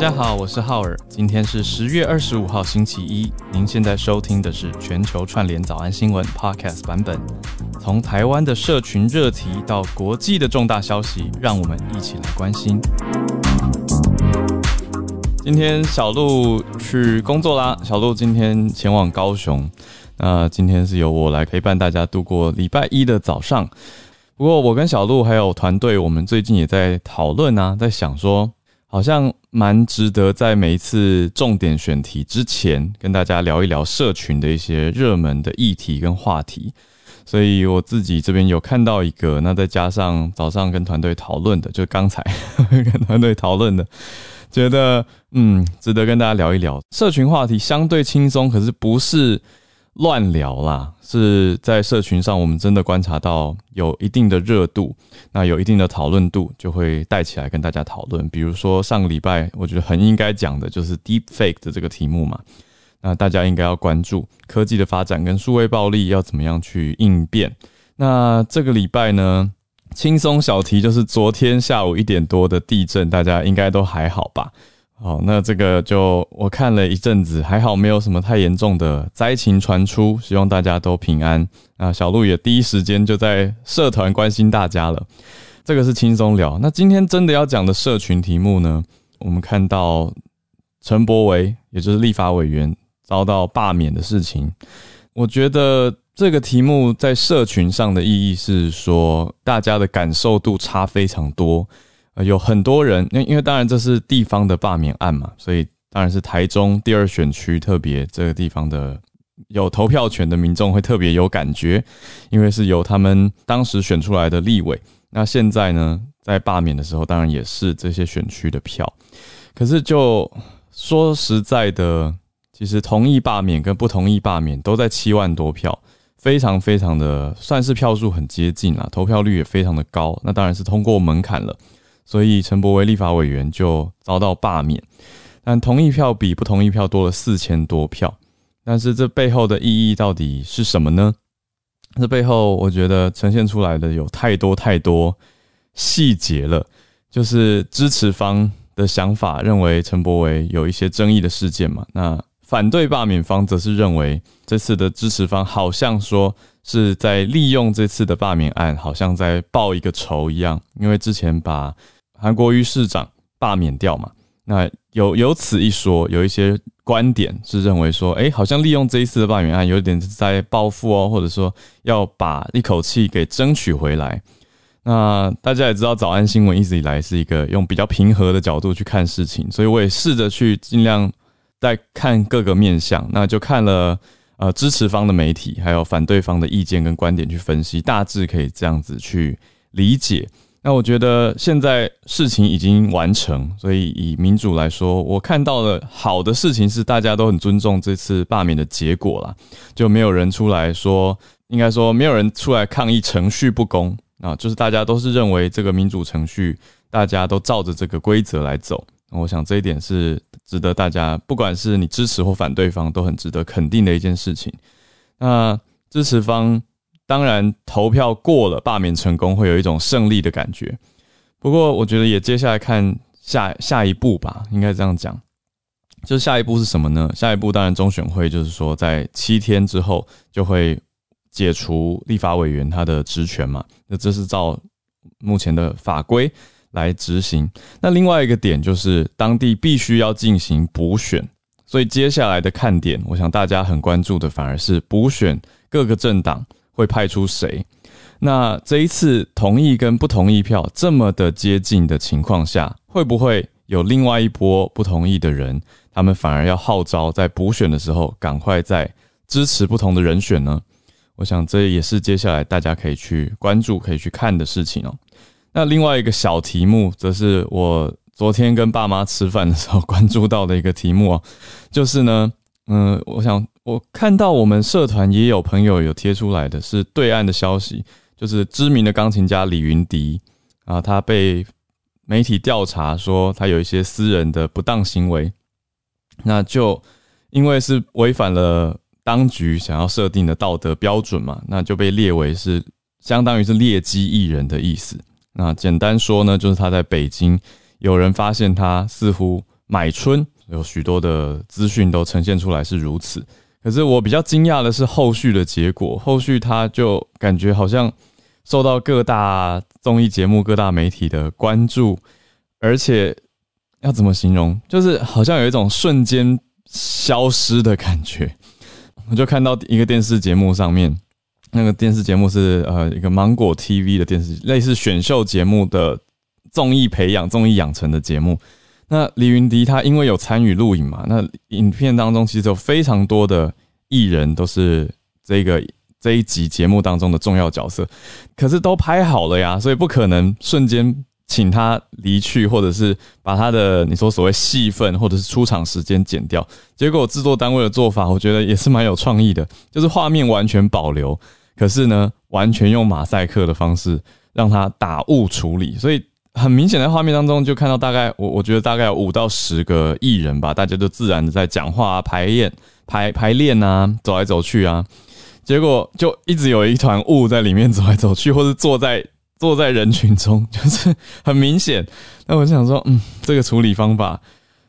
大家好，我是浩尔。今天是十月二十五号，星期一。您现在收听的是全球串联早安新闻 Podcast 版本。从台湾的社群热题到国际的重大消息，让我们一起来关心。今天小鹿去工作啦，小鹿今天前往高雄。那今天是由我来陪伴大家度过礼拜一的早上。不过我跟小鹿还有团队，我们最近也在讨论啊，在想说。好像蛮值得在每一次重点选题之前跟大家聊一聊社群的一些热门的议题跟话题，所以我自己这边有看到一个，那再加上早上跟团队讨论的，就刚才 跟团队讨论的，觉得嗯值得跟大家聊一聊社群话题，相对轻松，可是不是。乱聊啦，是在社群上，我们真的观察到有一定的热度，那有一定的讨论度，就会带起来跟大家讨论。比如说上个礼拜，我觉得很应该讲的就是 Deepfake 的这个题目嘛，那大家应该要关注科技的发展跟数位暴力要怎么样去应变。那这个礼拜呢，轻松小题就是昨天下午一点多的地震，大家应该都还好吧？好，那这个就我看了一阵子，还好没有什么太严重的灾情传出，希望大家都平安。那小鹿也第一时间就在社团关心大家了。这个是轻松聊。那今天真的要讲的社群题目呢？我们看到陈柏维，也就是立法委员遭到罢免的事情。我觉得这个题目在社群上的意义是说，大家的感受度差非常多。有很多人，因因为当然这是地方的罢免案嘛，所以当然是台中第二选区特别这个地方的有投票权的民众会特别有感觉，因为是由他们当时选出来的立委。那现在呢，在罢免的时候，当然也是这些选区的票。可是就说实在的，其实同意罢免跟不同意罢免都在七万多票，非常非常的算是票数很接近啦，投票率也非常的高。那当然是通过门槛了。所以陈柏惟立法委员就遭到罢免，但同意票比不同意票多了四千多票。但是这背后的意义到底是什么呢？这背后我觉得呈现出来的有太多太多细节了。就是支持方的想法认为陈柏惟有一些争议的事件嘛，那反对罢免方则是认为这次的支持方好像说是在利用这次的罢免案，好像在报一个仇一样，因为之前把韩国瑜市长罢免掉嘛？那有有此一说，有一些观点是认为说，诶，好像利用这一次的罢免案，有点在报复哦，或者说要把一口气给争取回来。那大家也知道，早安新闻一直以来是一个用比较平和的角度去看事情，所以我也试着去尽量在看各个面向，那就看了呃支持方的媒体，还有反对方的意见跟观点去分析，大致可以这样子去理解。那我觉得现在事情已经完成，所以以民主来说，我看到的好的事情是大家都很尊重这次罢免的结果啦，就没有人出来说，应该说没有人出来抗议程序不公啊，就是大家都是认为这个民主程序，大家都照着这个规则来走。我想这一点是值得大家，不管是你支持或反对方，都很值得肯定的一件事情。那支持方。当然，投票过了，罢免成功，会有一种胜利的感觉。不过，我觉得也接下来看下下一步吧，应该这样讲。就是下一步是什么呢？下一步当然中选会就是说，在七天之后就会解除立法委员他的职权嘛。那这是照目前的法规来执行。那另外一个点就是，当地必须要进行补选。所以接下来的看点，我想大家很关注的反而是补选各个政党。会派出谁？那这一次同意跟不同意票这么的接近的情况下，会不会有另外一波不同意的人？他们反而要号召在补选的时候赶快再支持不同的人选呢？我想这也是接下来大家可以去关注、可以去看的事情哦。那另外一个小题目，则是我昨天跟爸妈吃饭的时候关注到的一个题目啊，就是呢，嗯，我想。我看到我们社团也有朋友有贴出来的是对岸的消息，就是知名的钢琴家李云迪啊，他被媒体调查说他有一些私人的不当行为，那就因为是违反了当局想要设定的道德标准嘛，那就被列为是相当于是劣迹艺人的意思。那简单说呢，就是他在北京有人发现他似乎买春，有许多的资讯都呈现出来是如此。可是我比较惊讶的是后续的结果，后续他就感觉好像受到各大综艺节目、各大媒体的关注，而且要怎么形容，就是好像有一种瞬间消失的感觉。我就看到一个电视节目上面，那个电视节目是呃一个芒果 TV 的电视，类似选秀节目的综艺培养、综艺养成的节目。那李云迪他因为有参与录影嘛，那影片当中其实有非常多的艺人都是这个这一集节目当中的重要角色，可是都拍好了呀，所以不可能瞬间请他离去，或者是把他的你说所谓戏份或者是出场时间剪掉。结果制作单位的做法，我觉得也是蛮有创意的，就是画面完全保留，可是呢，完全用马赛克的方式让他打雾处理，所以。很明显，在画面当中就看到大概我我觉得大概有五到十个艺人吧，大家都自然的在讲话、排练、排排练啊、走来走去啊，结果就一直有一团雾在里面走来走去，或是坐在坐在人群中，就是很明显。那我想说，嗯，这个处理方法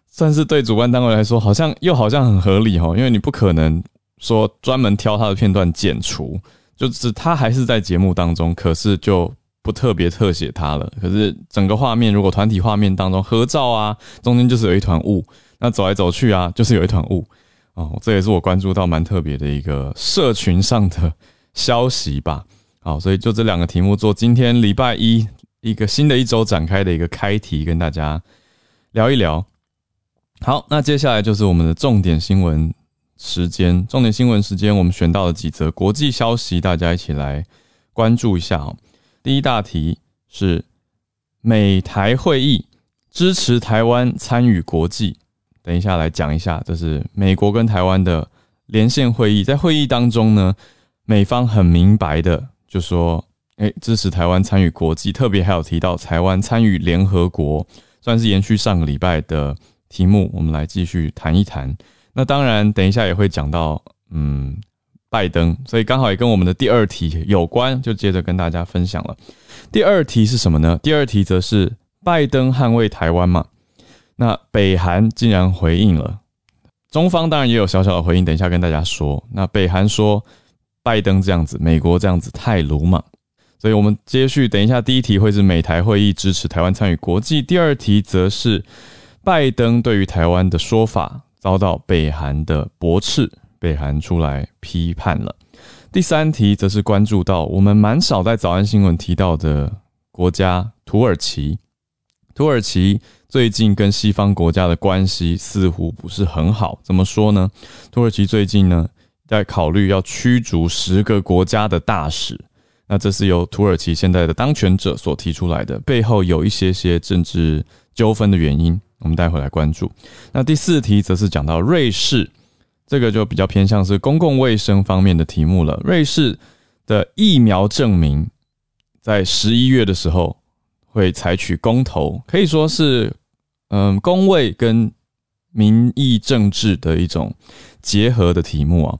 算是对主办单位来说，好像又好像很合理齁，因为你不可能说专门挑他的片段剪除，就是他还是在节目当中，可是就。不特别特写他了，可是整个画面如果团体画面当中合照啊，中间就是有一团雾，那走来走去啊，就是有一团雾哦，这也是我关注到蛮特别的一个社群上的消息吧。好，所以就这两个题目做今天礼拜一一个新的一周展开的一个开题，跟大家聊一聊。好，那接下来就是我们的重点新闻时间，重点新闻时间，我们选到了几则国际消息，大家一起来关注一下哦。第一大题是美台会议支持台湾参与国际。等一下来讲一下，这是美国跟台湾的连线会议。在会议当中呢，美方很明白的就说：“诶，支持台湾参与国际。”特别还有提到台湾参与联合国，算是延续上个礼拜的题目。我们来继续谈一谈。那当然，等一下也会讲到，嗯。拜登，所以刚好也跟我们的第二题有关，就接着跟大家分享了。第二题是什么呢？第二题则是拜登捍卫台湾嘛？那北韩竟然回应了，中方当然也有小小的回应，等一下跟大家说。那北韩说拜登这样子，美国这样子太鲁莽，所以我们接续，等一下第一题会是美台会议支持台湾参与国际，第二题则是拜登对于台湾的说法遭到北韩的驳斥。北韩出来批判了。第三题则是关注到我们蛮少在早安新闻提到的国家土耳其。土耳其最近跟西方国家的关系似乎不是很好。怎么说呢？土耳其最近呢在考虑要驱逐十个国家的大使。那这是由土耳其现在的当权者所提出来的，背后有一些些政治纠纷的原因。我们待会来关注。那第四题则是讲到瑞士。这个就比较偏向是公共卫生方面的题目了。瑞士的疫苗证明在十一月的时候会采取公投，可以说是嗯公卫跟民意政治的一种结合的题目啊。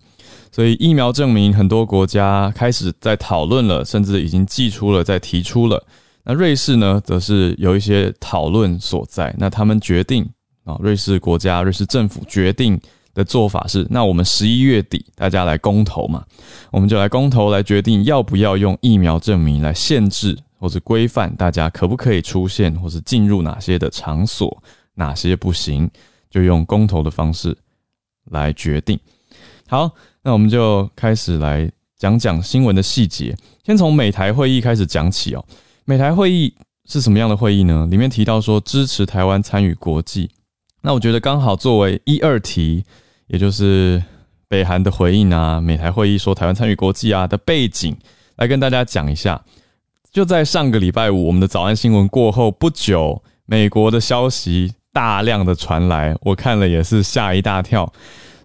所以疫苗证明很多国家开始在讨论了，甚至已经祭出了，在提出了。那瑞士呢，则是有一些讨论所在。那他们决定啊，瑞士国家、瑞士政府决定。的做法是，那我们十一月底大家来公投嘛，我们就来公投来决定要不要用疫苗证明来限制或者规范大家可不可以出现或是进入哪些的场所，哪些不行，就用公投的方式来决定。好，那我们就开始来讲讲新闻的细节，先从美台会议开始讲起哦。美台会议是什么样的会议呢？里面提到说支持台湾参与国际。那我觉得刚好作为一二题，也就是北韩的回应啊，美台会议说台湾参与国际啊的背景，来跟大家讲一下。就在上个礼拜五，我们的早安新闻过后不久，美国的消息大量的传来，我看了也是吓一大跳。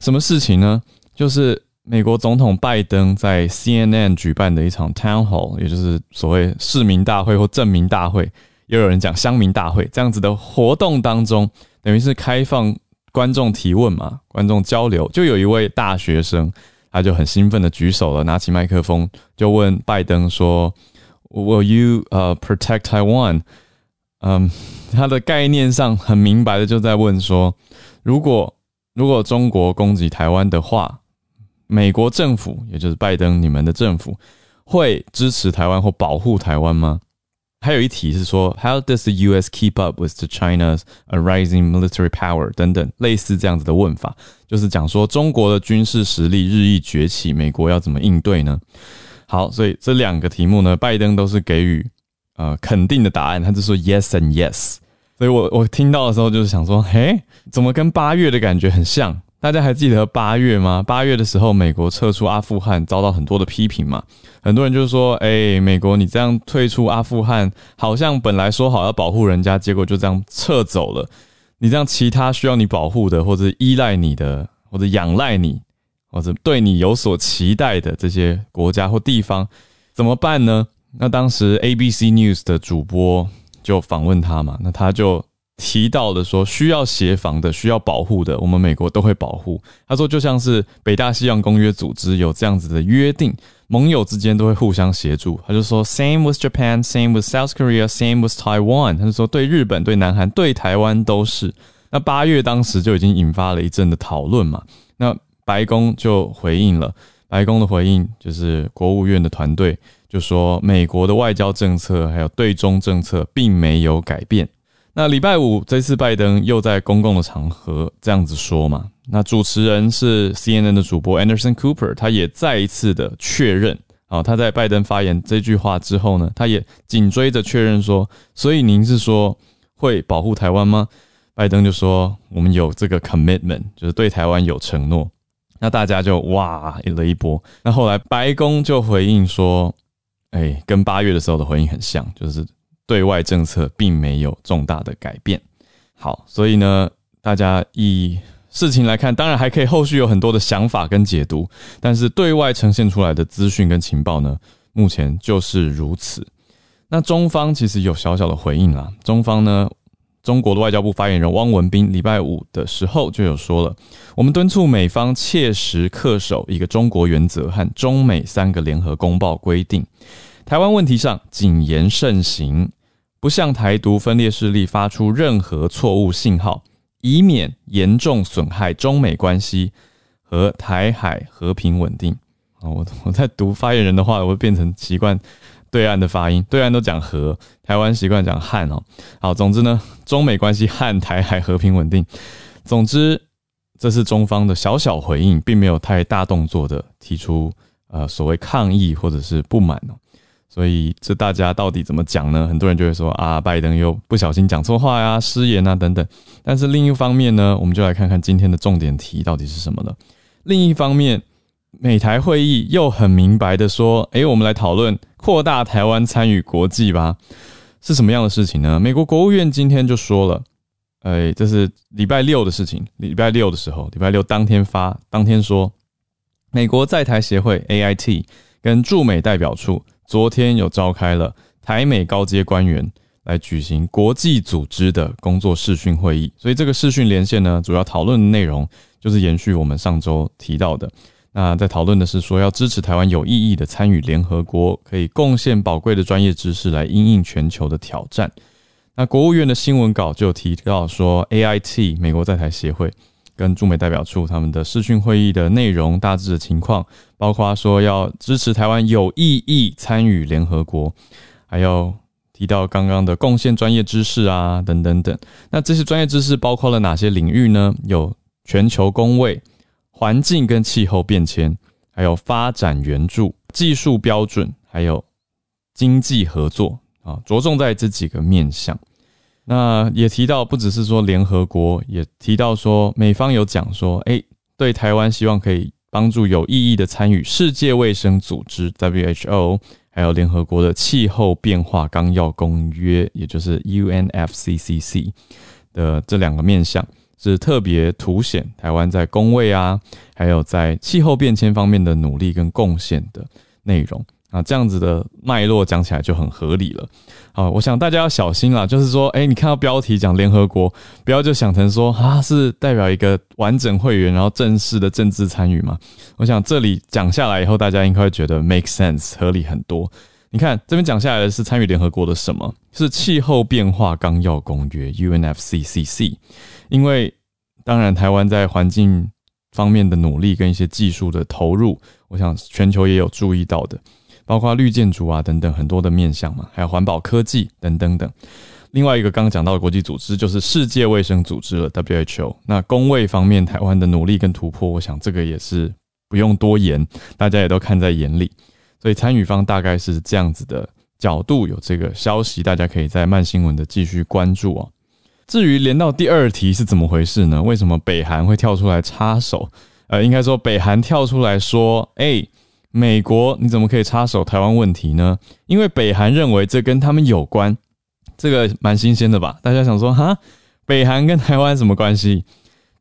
什么事情呢？就是美国总统拜登在 CNN 举办的一场 Town Hall，也就是所谓市民大会或镇民大会，也有人讲乡民大会这样子的活动当中。等于是开放观众提问嘛，观众交流，就有一位大学生，他就很兴奋的举手了，拿起麦克风就问拜登说：“Will you uh protect Taiwan？” 嗯，他的概念上很明白的就在问说，如果如果中国攻击台湾的话，美国政府也就是拜登你们的政府会支持台湾或保护台湾吗？还有一题是说，How does the U.S. keep up with the China's rising military power？等等，类似这样子的问法，就是讲说中国的军事实力日益崛起，美国要怎么应对呢？好，所以这两个题目呢，拜登都是给予呃肯定的答案，他就说 Yes and Yes。所以我我听到的时候就是想说，嘿，怎么跟八月的感觉很像？大家还记得八月吗？八月的时候，美国撤出阿富汗，遭到很多的批评嘛。很多人就说，哎、美国你这样退出阿富汗，好像本来说好要保护人家，结果就这样撤走了。你这样，其他需要你保护的，或者依赖你的，或者仰赖你，或者对你有所期待的这些国家或地方，怎么办呢？那当时 ABC News 的主播就访问他嘛，那他就。提到的说，需要协防的、需要保护的，我们美国都会保护。他说，就像是北大西洋公约组织有这样子的约定，盟友之间都会互相协助。他就说，Same with Japan, same with South Korea, same with Taiwan。他就说，对日本、对南韩、对台湾都是。那八月当时就已经引发了一阵的讨论嘛。那白宫就回应了，白宫的回应就是国务院的团队就说，美国的外交政策还有对中政策并没有改变。那礼拜五这次拜登又在公共的场合这样子说嘛，那主持人是 CNN 的主播 Anderson Cooper，他也再一次的确认啊，他在拜登发言这句话之后呢，他也紧追着确认说，所以您是说会保护台湾吗？拜登就说我们有这个 commitment，就是对台湾有承诺。那大家就哇了一波。那后来白宫就回应说，哎，跟八月的时候的回应很像，就是。对外政策并没有重大的改变。好，所以呢，大家以事情来看，当然还可以后续有很多的想法跟解读，但是对外呈现出来的资讯跟情报呢，目前就是如此。那中方其实有小小的回应啦。中方呢，中国的外交部发言人汪文斌礼拜五的时候就有说了，我们敦促美方切实恪守一个中国原则和中美三个联合公报规定，台湾问题上谨言慎行。不向台独分裂势力发出任何错误信号，以免严重损害中美关系和台海和平稳定。啊，我我在读发言人的话，我会变成习惯对岸的发音，对岸都讲和，台湾习惯讲汉哦。好，总之呢，中美关系和台海和平稳定。总之，这是中方的小小回应，并没有太大动作的提出呃所谓抗议或者是不满哦。所以这大家到底怎么讲呢？很多人就会说啊，拜登又不小心讲错话呀、失言啊等等。但是另一方面呢，我们就来看看今天的重点题到底是什么了。另一方面，美台会议又很明白的说，诶，我们来讨论扩大台湾参与国际吧，是什么样的事情呢？美国国务院今天就说了，诶，这是礼拜六的事情，礼拜六的时候，礼拜六当天发，当天说，美国在台协会 AIT 跟驻美代表处。昨天有召开了台美高阶官员来举行国际组织的工作视讯会议，所以这个视讯连线呢，主要讨论的内容就是延续我们上周提到的。那在讨论的是说，要支持台湾有意义的参与联合国，可以贡献宝贵的专业知识来因应全球的挑战。那国务院的新闻稿就提到说，AIT 美国在台协会。跟驻美代表处他们的视讯会议的内容大致的情况，包括说要支持台湾有意义参与联合国，还有提到刚刚的贡献专业知识啊等等等。那这些专业知识包括了哪些领域呢？有全球公卫、环境跟气候变迁，还有发展援助、技术标准，还有经济合作啊，着重在这几个面向。那也提到，不只是说联合国，也提到说美方有讲说，诶，对台湾希望可以帮助有意义的参与世界卫生组织 WHO，还有联合国的气候变化纲要公约，也就是 UNFCCC 的这两个面向，是特别凸显台湾在公卫啊，还有在气候变迁方面的努力跟贡献的内容。啊，这样子的脉络讲起来就很合理了。好，我想大家要小心啦，就是说，哎，你看到标题讲联合国，不要就想成说啊，是代表一个完整会员，然后正式的政治参与嘛。我想这里讲下来以后，大家应该会觉得 make sense，合理很多。你看这边讲下来的是参与联合国的什么？是气候变化纲要公约 （UNFCCC）。因为当然，台湾在环境方面的努力跟一些技术的投入，我想全球也有注意到的，包括绿建筑啊等等很多的面向嘛，还有环保科技等等等。另外一个刚刚讲到的国际组织就是世界卫生组织了 （WHO）。那公卫方面，台湾的努力跟突破，我想这个也是不用多言，大家也都看在眼里。所以参与方大概是这样子的角度，有这个消息，大家可以在慢新闻的继续关注哦。至于连到第二题是怎么回事呢？为什么北韩会跳出来插手？呃，应该说北韩跳出来说：“诶，美国你怎么可以插手台湾问题呢？”因为北韩认为这跟他们有关，这个蛮新鲜的吧？大家想说哈，北韩跟台湾什么关系？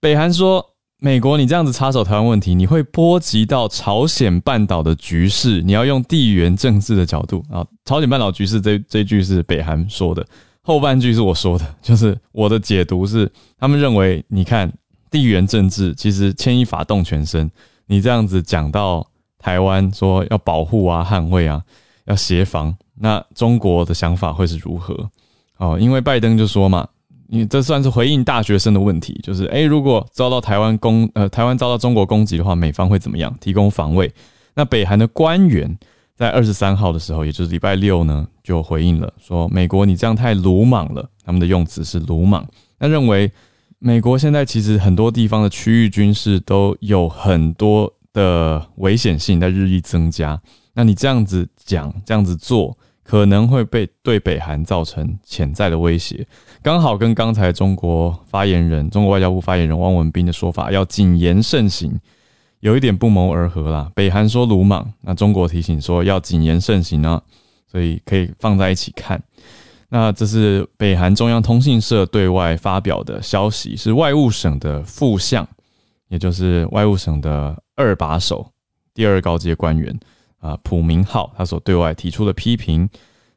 北韩说：“美国你这样子插手台湾问题，你会波及到朝鲜半岛的局势，你要用地缘政治的角度啊。”朝鲜半岛局势这这句是北韩说的。后半句是我说的，就是我的解读是，他们认为，你看地缘政治其实牵一发动全身，你这样子讲到台湾说要保护啊、捍卫啊、要协防，那中国的想法会是如何？哦，因为拜登就说嘛，你这算是回应大学生的问题，就是诶，如果遭到台湾攻，呃，台湾遭到中国攻击的话，美方会怎么样？提供防卫？那北韩的官员。在二十三号的时候，也就是礼拜六呢，就回应了说：“美国，你这样太鲁莽了。”他们的用词是鲁莽。那认为美国现在其实很多地方的区域军事都有很多的危险性在日益增加。那你这样子讲，这样子做，可能会被对北韩造成潜在的威胁。刚好跟刚才中国发言人、中国外交部发言人汪文斌的说法要谨言慎行。有一点不谋而合啦。北韩说鲁莽，那中国提醒说要谨言慎行啊，所以可以放在一起看。那这是北韩中央通讯社对外发表的消息，是外务省的副相，也就是外务省的二把手、第二高阶官员啊，朴明浩他所对外提出的批评，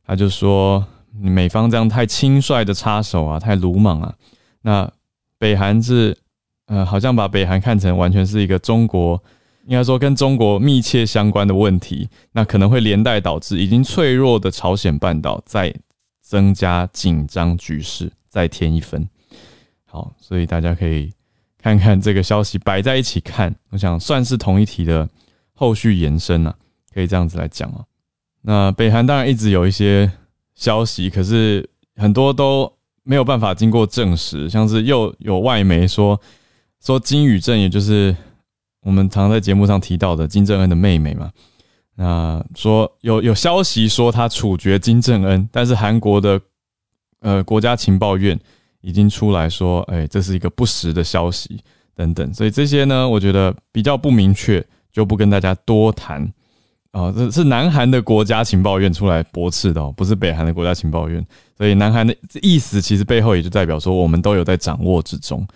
他就说美方这样太轻率的插手啊，太鲁莽啊。那北韩是。呃，好像把北韩看成完全是一个中国，应该说跟中国密切相关的问题，那可能会连带导致已经脆弱的朝鲜半岛再增加紧张局势，再添一分。好，所以大家可以看看这个消息摆在一起看，我想算是同一题的后续延伸啊，可以这样子来讲啊。那北韩当然一直有一些消息，可是很多都没有办法经过证实，像是又有外媒说。说金宇镇，也就是我们常在节目上提到的金正恩的妹妹嘛。那说有有消息说他处决金正恩，但是韩国的呃国家情报院已经出来说，哎，这是一个不实的消息等等。所以这些呢，我觉得比较不明确，就不跟大家多谈啊。这是南韩的国家情报院出来驳斥的，不是北韩的国家情报院。所以南韩的意思其实背后也就代表说，我们都有在掌握之中。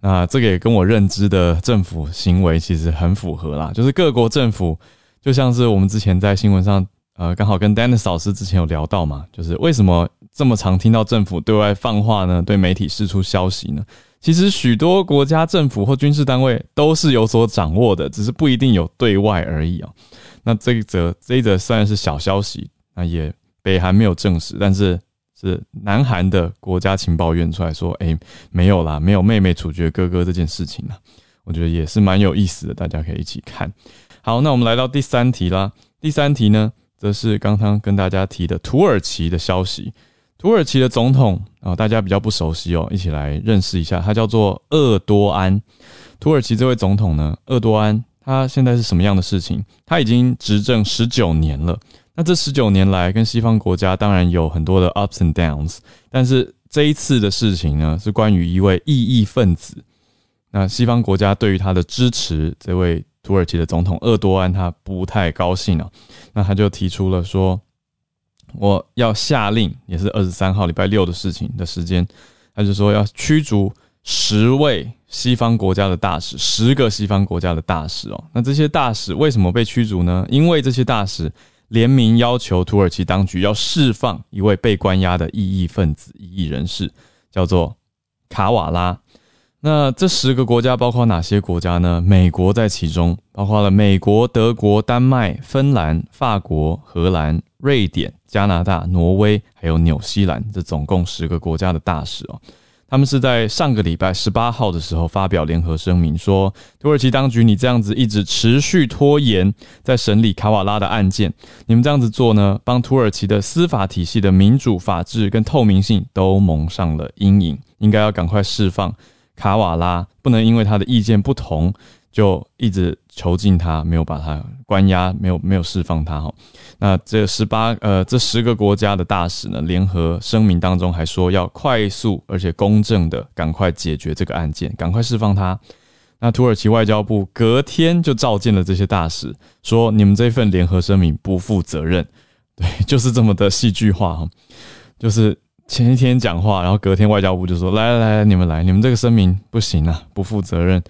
那这个也跟我认知的政府行为其实很符合啦，就是各国政府就像是我们之前在新闻上，呃，刚好跟 Dennis 老师之前有聊到嘛，就是为什么这么常听到政府对外放话呢？对媒体释出消息呢？其实许多国家政府或军事单位都是有所掌握的，只是不一定有对外而已啊。那这一则这一则虽然是小消息，那也北韩没有证实，但是。是南韩的国家情报院出来说：“哎，没有啦，没有妹妹处决哥哥这件事情呢。”我觉得也是蛮有意思的，大家可以一起看。好，那我们来到第三题啦。第三题呢，则是刚刚跟大家提的土耳其的消息。土耳其的总统啊，大家比较不熟悉哦，一起来认识一下。他叫做厄多安。土耳其这位总统呢，厄多安，他现在是什么样的事情？他已经执政十九年了。那这十九年来，跟西方国家当然有很多的 ups and downs，但是这一次的事情呢，是关于一位异议分子。那西方国家对于他的支持，这位土耳其的总统厄多安，他不太高兴了。那他就提出了说，我要下令，也是二十三号礼拜六的事情的时间，他就说要驱逐十位西方国家的大使，十个西方国家的大使哦。那这些大使为什么被驱逐呢？因为这些大使。联名要求土耳其当局要释放一位被关押的异议分子、异议人士，叫做卡瓦拉。那这十个国家包括哪些国家呢？美国在其中，包括了美国、德国、丹麦、芬兰、法国、荷兰、瑞典、加拿大、挪威还有纽西兰这总共十个国家的大使哦。他们是在上个礼拜十八号的时候发表联合声明，说土耳其当局，你这样子一直持续拖延在审理卡瓦拉的案件，你们这样子做呢，帮土耳其的司法体系的民主、法治跟透明性都蒙上了阴影，应该要赶快释放卡瓦拉，不能因为他的意见不同。就一直囚禁他，没有把他关押，没有没有释放他哈。那这十八呃这十个国家的大使呢，联合声明当中还说要快速而且公正的赶快解决这个案件，赶快释放他。那土耳其外交部隔天就召见了这些大使，说你们这份联合声明不负责任。对，就是这么的戏剧化哈，就是前一天讲话，然后隔天外交部就说来来来，你们来，你们这个声明不行啊，不负责任。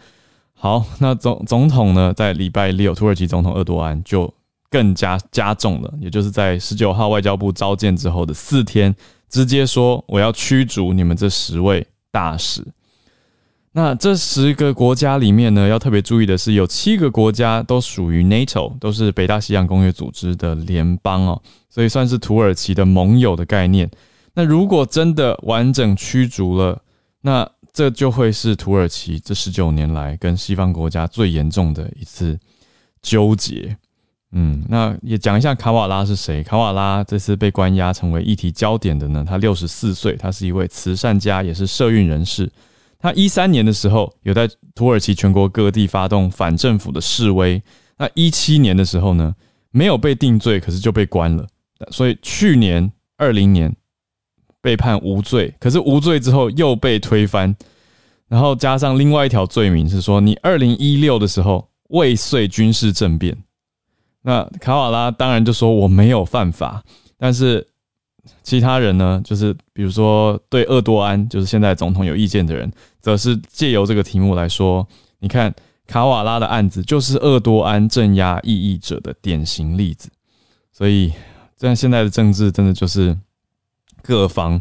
好，那总总统呢，在礼拜六，土耳其总统厄多安就更加加重了，也就是在十九号外交部召见之后的四天，直接说我要驱逐你们这十位大使。那这十个国家里面呢，要特别注意的是，有七个国家都属于 NATO，都是北大西洋公约组织的联邦哦，所以算是土耳其的盟友的概念。那如果真的完整驱逐了，那这就会是土耳其这十九年来跟西方国家最严重的一次纠结。嗯，那也讲一下卡瓦拉是谁？卡瓦拉这次被关押成为议题焦点的呢？他六十四岁，他是一位慈善家，也是社运人士。他一三年的时候有在土耳其全国各地发动反政府的示威。那一七年的时候呢，没有被定罪，可是就被关了。所以去年二零年。被判无罪，可是无罪之后又被推翻，然后加上另外一条罪名是说，你二零一六的时候未遂军事政变。那卡瓦拉当然就说我没有犯法，但是其他人呢，就是比如说对厄多安，就是现在总统有意见的人，则是借由这个题目来说，你看卡瓦拉的案子就是厄多安镇压异议者的典型例子。所以，这样现在的政治真的就是。各方，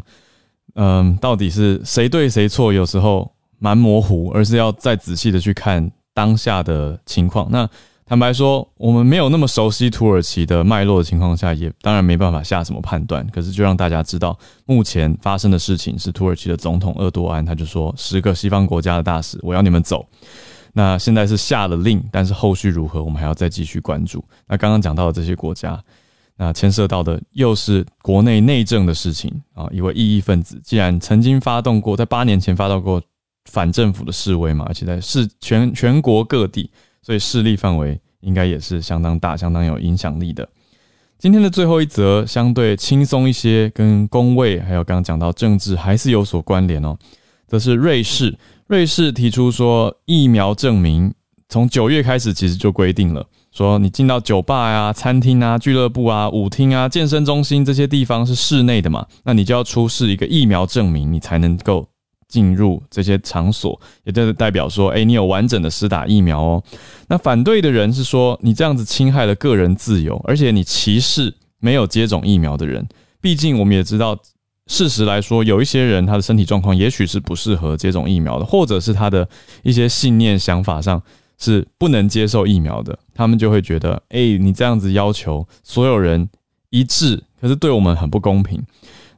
嗯，到底是谁对谁错？有时候蛮模糊，而是要再仔细的去看当下的情况。那坦白说，我们没有那么熟悉土耳其的脉络的情况下，也当然没办法下什么判断。可是，就让大家知道，目前发生的事情是土耳其的总统厄多安，他就说十个西方国家的大使，我要你们走。那现在是下了令，但是后续如何，我们还要再继续关注。那刚刚讲到的这些国家。那牵涉到的又是国内内政的事情啊！一位异议分子既然曾经发动过，在八年前发动过反政府的示威嘛，而且在是全全国各地，所以势力范围应该也是相当大、相当有影响力的。今天的最后一则相对轻松一些，跟工位还有刚刚讲到政治还是有所关联哦。则是瑞士，瑞士提出说疫苗证明从九月开始其实就规定了。说你进到酒吧呀、啊、餐厅啊、俱乐部啊、舞厅啊、健身中心这些地方是室内的嘛，那你就要出示一个疫苗证明，你才能够进入这些场所，也就是代表说，哎，你有完整的施打疫苗哦。那反对的人是说，你这样子侵害了个人自由，而且你歧视没有接种疫苗的人。毕竟我们也知道，事实来说，有一些人他的身体状况也许是不适合接种疫苗的，或者是他的一些信念想法上。是不能接受疫苗的，他们就会觉得，哎、你这样子要求所有人一致，可是对我们很不公平。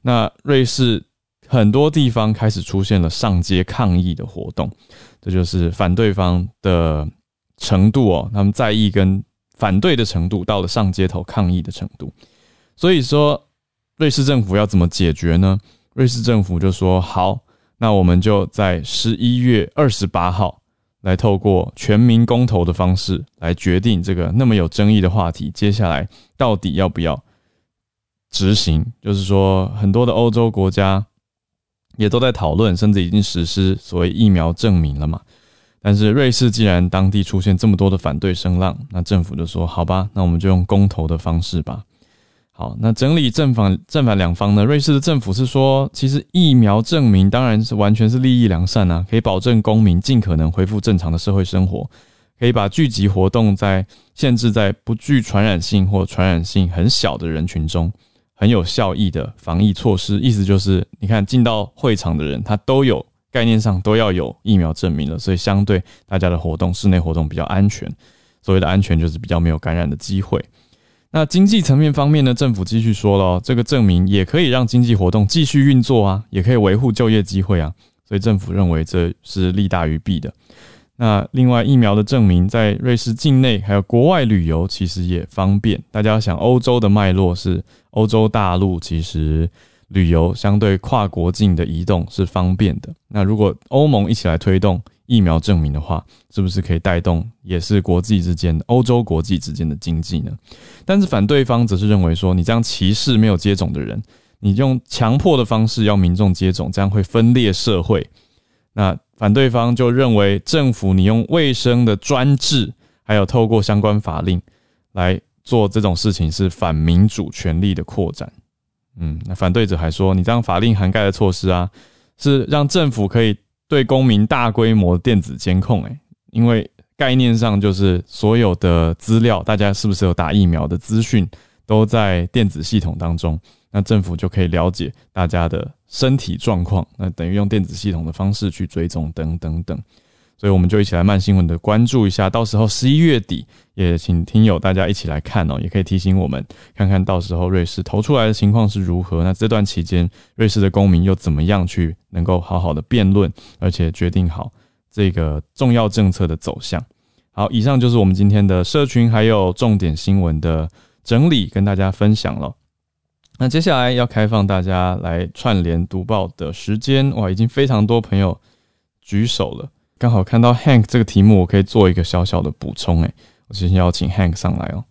那瑞士很多地方开始出现了上街抗议的活动，这就是反对方的程度哦，他们在意跟反对的程度到了上街头抗议的程度。所以说，瑞士政府要怎么解决呢？瑞士政府就说，好，那我们就在十一月二十八号。来透过全民公投的方式来决定这个那么有争议的话题，接下来到底要不要执行？就是说，很多的欧洲国家也都在讨论，甚至已经实施所谓疫苗证明了嘛。但是瑞士既然当地出现这么多的反对声浪，那政府就说：“好吧，那我们就用公投的方式吧。”好，那整理正反正反两方呢？瑞士的政府是说，其实疫苗证明当然是完全是利益良善啊，可以保证公民尽可能恢复正常的社会生活，可以把聚集活动在限制在不具传染性或传染性很小的人群中，很有效益的防疫措施。意思就是，你看进到会场的人，他都有概念上都要有疫苗证明了，所以相对大家的活动，室内活动比较安全。所谓的安全，就是比较没有感染的机会。那经济层面方面呢，政府继续说了，这个证明也可以让经济活动继续运作啊，也可以维护就业机会啊，所以政府认为这是利大于弊的。那另外，疫苗的证明在瑞士境内还有国外旅游其实也方便。大家要想，欧洲的脉络是欧洲大陆，其实旅游相对跨国境的移动是方便的。那如果欧盟一起来推动，疫苗证明的话，是不是可以带动也是国际之间欧洲国际之间的经济呢？但是反对方则是认为说，你这样歧视没有接种的人，你用强迫的方式要民众接种，这样会分裂社会。那反对方就认为，政府你用卫生的专制，还有透过相关法令来做这种事情，是反民主权力的扩展。嗯，那反对者还说，你这样法令涵盖的措施啊，是让政府可以。对公民大规模电子监控，诶，因为概念上就是所有的资料，大家是不是有打疫苗的资讯，都在电子系统当中，那政府就可以了解大家的身体状况，那等于用电子系统的方式去追踪，等等等。所以我们就一起来慢新闻的关注一下，到时候十一月底也请听友大家一起来看哦，也可以提醒我们看看到时候瑞士投出来的情况是如何。那这段期间，瑞士的公民又怎么样去能够好好的辩论，而且决定好这个重要政策的走向。好，以上就是我们今天的社群还有重点新闻的整理，跟大家分享了。那接下来要开放大家来串联读报的时间，哇，已经非常多朋友举手了。刚好看到 Hank 这个题目，我可以做一个小小的补充。诶，我先邀请 Hank 上来哦。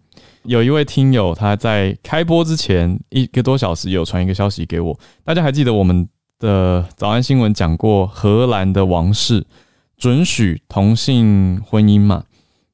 有一位听友他在开播之前一个多小时有传一个消息给我，大家还记得我们的早安新闻讲过荷兰的王室准许同性婚姻嘛？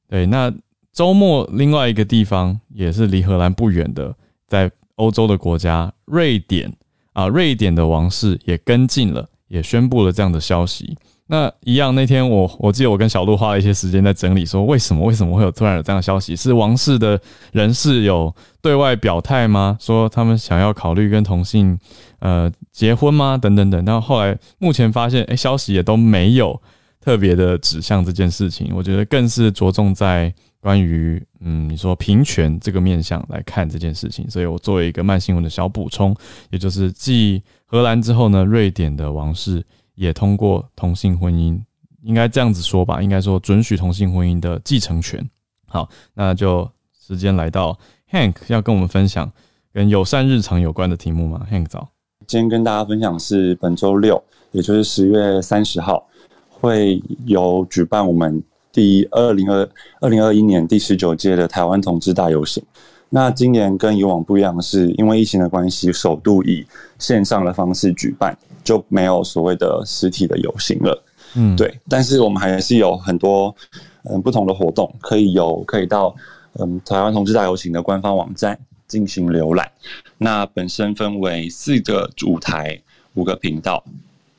对，那周末另外一个地方也是离荷兰不远的，在欧洲的国家瑞典啊，瑞典的王室也跟进了，也宣布了这样的消息。那一样，那天我我记得我跟小鹿花了一些时间在整理，说为什么为什么会有突然有这样的消息？是王室的人士有对外表态吗？说他们想要考虑跟同性呃结婚吗？等等等。然后来目前发现，哎、消息也都没有特别的指向这件事情。我觉得更是着重在关于嗯，你说平权这个面向来看这件事情。所以我作为一个慢新闻的小补充，也就是继荷兰之后呢，瑞典的王室。也通过同性婚姻，应该这样子说吧，应该说准许同性婚姻的继承权。好，那就时间来到 Hank 要跟我们分享跟友善日常有关的题目吗？Hank 早。今天跟大家分享是本周六，也就是十月三十号，会有举办我们第二零二二零二一年第十九届的台湾同志大游行。那今年跟以往不一样的是，因为疫情的关系，首度以线上的方式举办，就没有所谓的实体的游行了。嗯，对。但是我们还是有很多嗯不同的活动，可以有可以到嗯台湾同志大游行的官方网站进行浏览。那本身分为四个舞台，五个频道。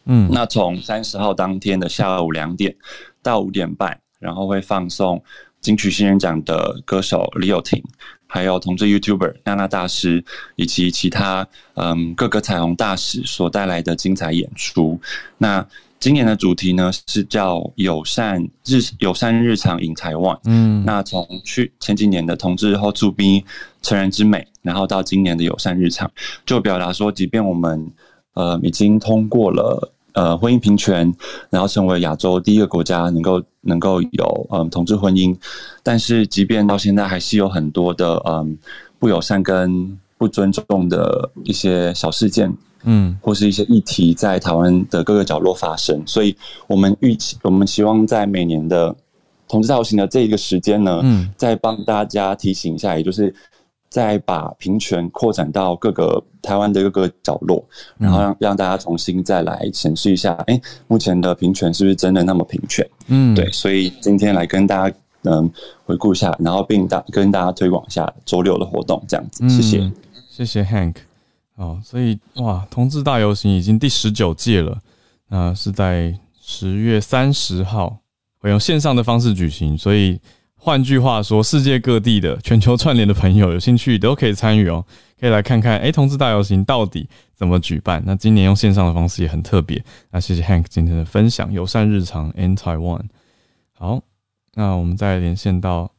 嗯，那从三十号当天的下午两点到五点半，然后会放送金曲新人奖的歌手李友廷。还有同志 YouTuber 娜娜大师以及其他嗯各个彩虹大使所带来的精彩演出。那今年的主题呢是叫友善日友善日常 in Taiwan。嗯，那从去前几年的同志后驻兵成人之美，然后到今年的友善日常，就表达说，即便我们呃已经通过了。呃，婚姻平权，然后成为亚洲第一个国家能够能够有嗯同志婚姻，但是即便到现在还是有很多的嗯不友善跟不尊重的一些小事件，嗯，或是一些议题在台湾的各个角落发生，所以我们预期我们希望在每年的同志大游行的这一个时间呢，嗯，再帮大家提醒一下，也就是。再把平权扩展到各个台湾的各个角落，然后让让大家重新再来审视一下，哎，目前的平权是不是真的那么平权？嗯，对，所以今天来跟大家嗯回顾一下，然后并大跟大家推广一下周六的活动，这样子，谢谢，嗯、谢谢 Hank。哦，所以哇，同志大游行已经第十九届了，那是在十月三十号会用线上的方式举行，所以。换句话说，世界各地的全球串联的朋友有兴趣都可以参与哦，可以来看看，哎，同志大游行到底怎么举办？那今年用线上的方式也很特别。那谢谢 Hank 今天的分享，友善日常 in Taiwan。好，那我们再连线到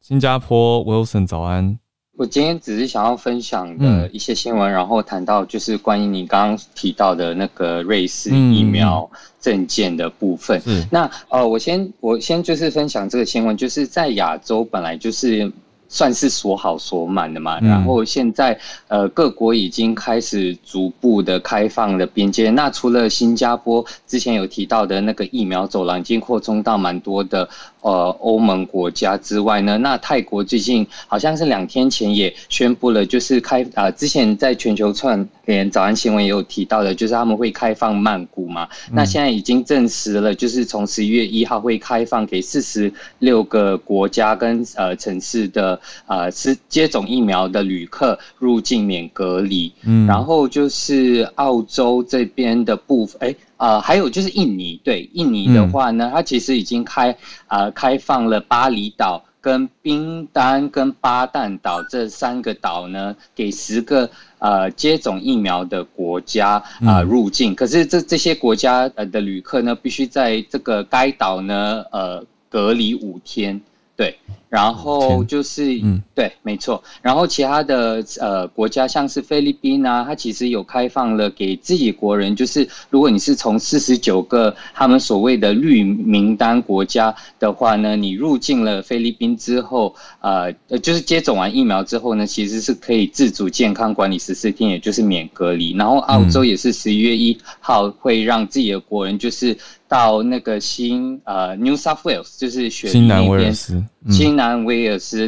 新加坡，Wilson 早安。我今天只是想要分享的一些新闻，嗯、然后谈到就是关于你刚刚提到的那个瑞士疫苗证件的部分。嗯、那呃，我先我先就是分享这个新闻，就是在亚洲本来就是。算是锁好锁满的嘛，然后现在呃各国已经开始逐步的开放的边界。那除了新加坡之前有提到的那个疫苗走廊，已经扩充到蛮多的呃欧盟国家之外呢，那泰国最近好像是两天前也宣布了，就是开啊、呃、之前在全球串联早安新闻也有提到的，就是他们会开放曼谷嘛。那现在已经证实了，就是从十一月一号会开放给四十六个国家跟呃城市的。呃，是接种疫苗的旅客入境免隔离，嗯，然后就是澳洲这边的部分，哎，呃，还有就是印尼，对，印尼的话呢，它其实已经开呃开放了巴厘岛、跟冰丹、跟巴旦岛这三个岛呢，给十个呃接种疫苗的国家啊、呃、入境，可是这这些国家呃的旅客呢，必须在这个该岛呢呃隔离五天。对，然后就是，嗯，对，没错。然后其他的呃国家，像是菲律宾啊，它其实有开放了给自己国人，就是如果你是从四十九个他们所谓的绿名单国家的话呢，你入境了菲律宾之后，呃，就是接种完疫苗之后呢，其实是可以自主健康管理十四天，也就是免隔离。然后澳洲也是十一月一号会让自己的国人就是。到那个新呃 New South Wales 就是雪梨那边，新南威尔斯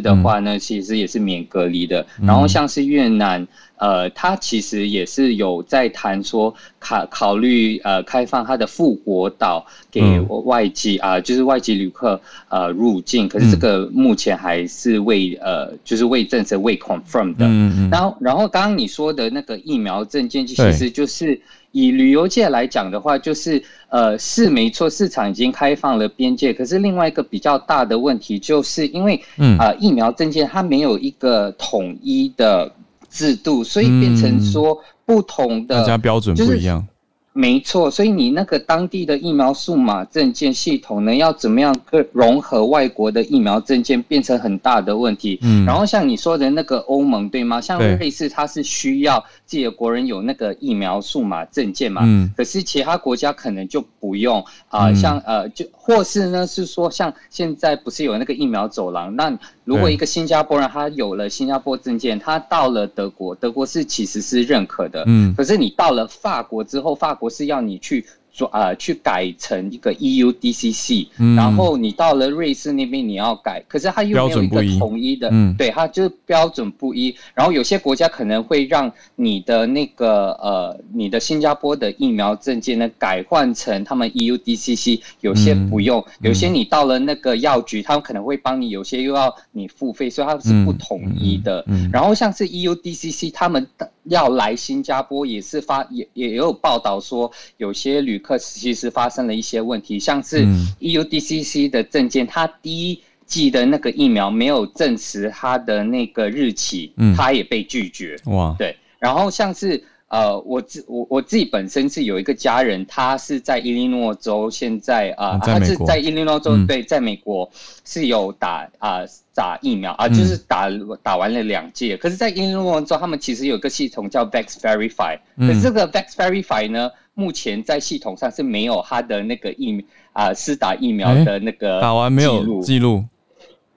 的话呢，其实也是免隔离的。然后像是越南，呃，它其实也是有在谈说考考虑呃开放它的富国岛给外籍啊，就是外籍旅客呃入境。可是这个目前还是未呃就是未证实未 confirm 的。然后然后刚刚你说的那个疫苗证件，其实就是。以旅游界来讲的话，就是呃是没错，市场已经开放了边界。可是另外一个比较大的问题，就是因为嗯啊、呃、疫苗证件它没有一个统一的制度，所以变成说不同的、嗯、大家标准不一样。没错，所以你那个当地的疫苗数码证件系统呢，要怎么样融合外国的疫苗证件，变成很大的问题。嗯，然后像你说的那个欧盟，对吗？像瑞士，它是需要自己的国人有那个疫苗数码证件嘛。嗯，可是其他国家可能就不用啊、呃，像呃，就或是呢，是说像现在不是有那个疫苗走廊，那。如果一个新加坡人他有了新加坡证件，他到了德国，德国是其实是认可的。嗯，可是你到了法国之后，法国是要你去。说啊，去改成一个 EU DCC，嗯，然后你到了瑞士那边你要改，可是它又没有一个统一的，嗯，对，它就是标准不一。然后有些国家可能会让你的那个呃，你的新加坡的疫苗证件呢改换成他们 EU DCC，有些不用，嗯，有些你到了那个药局，他们可能会帮你，有些又要你付费，所以它是不统一的。嗯，嗯，然后像是 EU DCC，他们要来新加坡也是发也也有报道说，有些旅客其实发生了一些问题，像是 EUDCC 的证件，它第一剂的那个疫苗没有证实它的那个日期，它也被拒绝。哇，对，然后像是。呃，我自我我自己本身是有一个家人，他是在伊利诺州，现在啊，呃、他是在伊利诺州，嗯、对，在美国是有打啊、呃、打疫苗啊、呃，就是打打完了两剂。可是，在伊利诺州，他们其实有个系统叫 Vax Verify，可是这个 Vax Verify 呢，目前在系统上是没有他的那个疫啊施、呃、打疫苗的那个、欸、打完没有记录。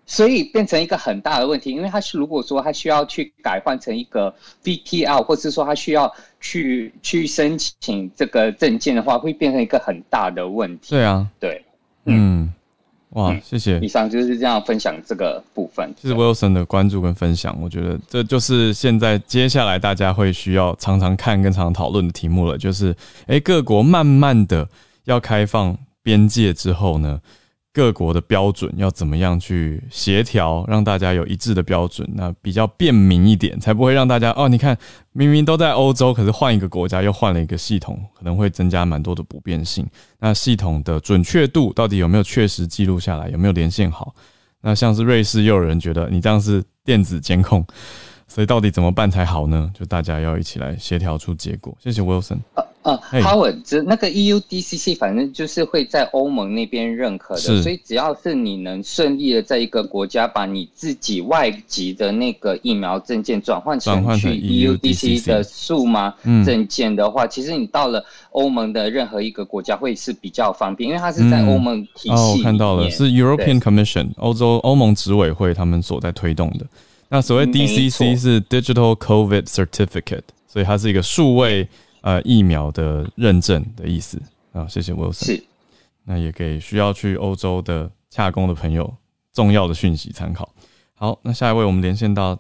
所以变成一个很大的问题，因为他是如果说他需要去改换成一个 VTL，或者是说他需要去去申请这个证件的话，会变成一个很大的问题。对啊，对，嗯，哇，嗯、谢谢。以上就是这样分享这个部分。其实 Wilson 的关注跟分享，我觉得这就是现在接下来大家会需要常常看跟常常讨论的题目了。就是，哎，各国慢慢的要开放边界之后呢，各国的标准要怎么样去协调，让大家有一致的标准，那比较便民一点，才不会让大家哦，你看明明都在欧洲，可是换一个国家又换了一个系统，可能会增加蛮多的不便性。那系统的准确度到底有没有确实记录下来，有没有连线好？那像是瑞士，又有人觉得你这样是电子监控，所以到底怎么办才好呢？就大家要一起来协调出结果。谢谢 Wilson。呃，Howard，这那个 EUDCC 反正就是会在欧盟那边认可的，所以只要是你能顺利的在一个国家把你自己外籍的那个疫苗证件转换成去 EUDCC 的数码证件的话，其实你到了欧盟的任何一个国家会是比较方便，因为它是在欧盟体系、嗯。哦，我看到了，是 European Commission 欧洲欧盟执委会他们所在推动的。那所谓 DCC 是 Digital COVID Certificate，所以它是一个数位。呃，疫苗的认证的意思啊，谢谢 Wilson。是，那也给需要去欧洲的洽工的朋友重要的讯息参考。好，那下一位我们连线到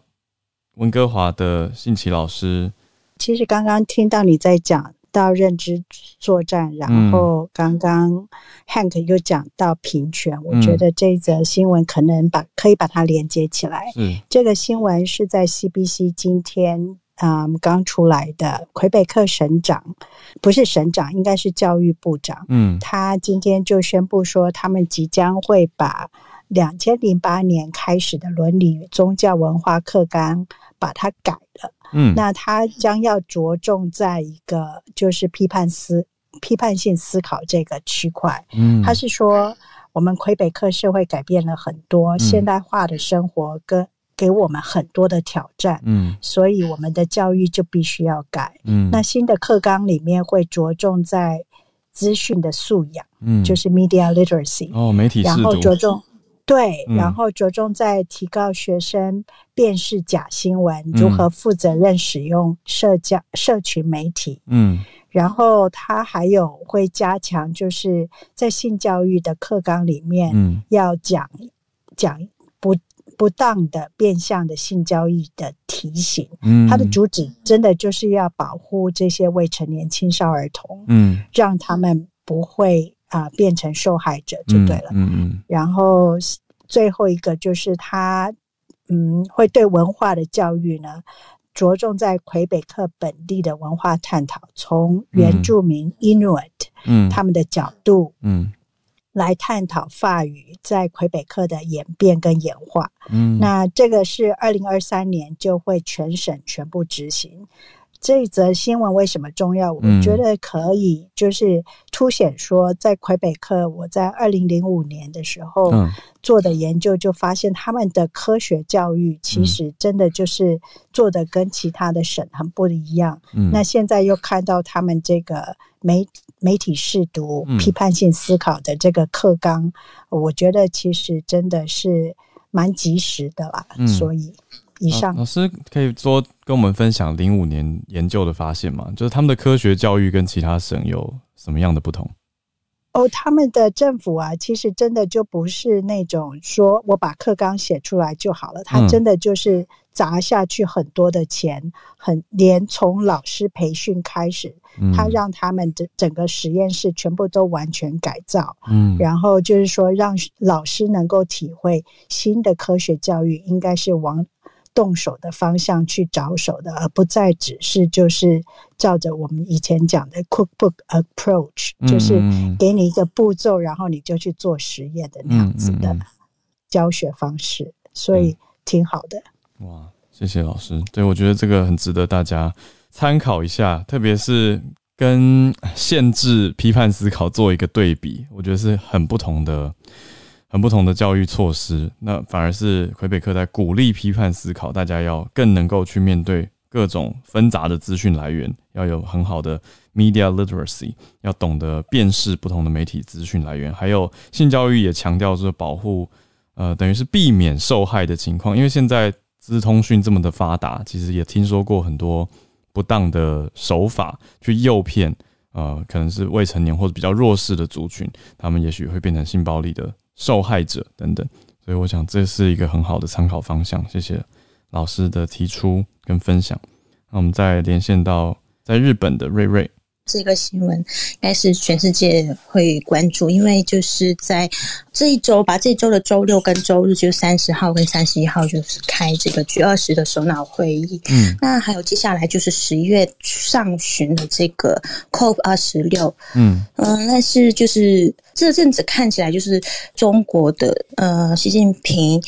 温哥华的信奇老师。其实刚刚听到你在讲到认知作战，然后刚刚 Hank 又讲到平权，嗯，我觉得这则新闻可能把可以把它连接起来。嗯，这个新闻是在 CBC 今天。嗯，刚出来的魁北克省长，不是省长，应该是教育部长。嗯，他今天就宣布说，他们即将会把两千零八年开始的伦理与宗教文化课纲把它改了。嗯，那他将要着重在一个就是批判思、批判性思考这个区块。嗯，他是说，我们魁北克社会改变了很多，现代化的生活跟。给我们很多的挑战，嗯，所以我们的教育就必须要改，嗯，那新的课纲里面会着重在资讯的素养，嗯，就是 media literacy，哦，媒体，然后着重对，嗯，然后着重在提高学生辨识假新闻，如何负责任使用社交社群媒体，嗯，然后他还有会加强，就是在性教育的课纲里面，嗯，要讲讲不。不当的变相的性交易的提醒，嗯，它的主旨真的就是要保护这些未成年青少儿童，嗯，让他们不会啊、呃、变成受害者就对了，嗯嗯。然后最后一个就是他，嗯，会对文化的教育呢，着重在魁北克本地的文化探讨，从原住民 Inuit，嗯，他们的角度，嗯。嗯来探讨法语在魁北克的演变跟演化。嗯，那这个是二零二三年就会全省全部执行。这一则新闻为什么重要？我觉得可以就是凸显说，在魁北克，我在二零零五年的时候做的研究就发现，他们的科学教育其实真的就是做的跟其他的省很不一样。嗯，那现在又看到他们这个媒媒体试读、批判性思考的这个课纲，我觉得其实真的是蛮及时的啦。所以。以上老师可以说跟我们分享零五年研究的发现吗？就是他们的科学教育跟其他省有什么样的不同？哦，他们的政府啊，其实真的就不是那种说我把课纲写出来就好了，他真的就是砸下去很多的钱，很连从老师培训开始，他让他们的整个实验室全部都完全改造，嗯，然后就是说让老师能够体会新的科学教育应该是往。动手的方向去着手的，而不再只是就是照着我们以前讲的 cookbook approach，嗯，就是给你一个步骤，然后你就去做实验的那样子的教学方式，嗯嗯嗯，所以挺好的。哇，谢谢老师。对，我觉得这个很值得大家参考一下，特别是跟限制批判思考做一个对比，我觉得是很不同的。很不同的教育措施，那反而是魁北克在鼓励批判思考，大家要更能够去面对各种纷杂的资讯来源，要有很好的 media literacy，要懂得辨识不同的媒体资讯来源，还有性教育也强调说保护，呃，等于是避免受害的情况，因为现在资通讯这么的发达，其实也听说过很多不当的手法去诱骗，呃，可能是未成年或者比较弱势的族群，他们也许会变成性暴力的。受害者等等，所以我想这是一个很好的参考方向。谢谢老师的提出跟分享。那我们再连线到在日本的瑞瑞。这个新闻应该是全世界会关注，因为就是在这一周，吧这一周的周六跟周日，就三十号跟三十一号，就是开这个 G 二十的首脑会议。嗯，那还有接下来就是十一月上旬的这个 COP 二十六。嗯嗯，但是就是这阵子看起来，就是中国的呃习近平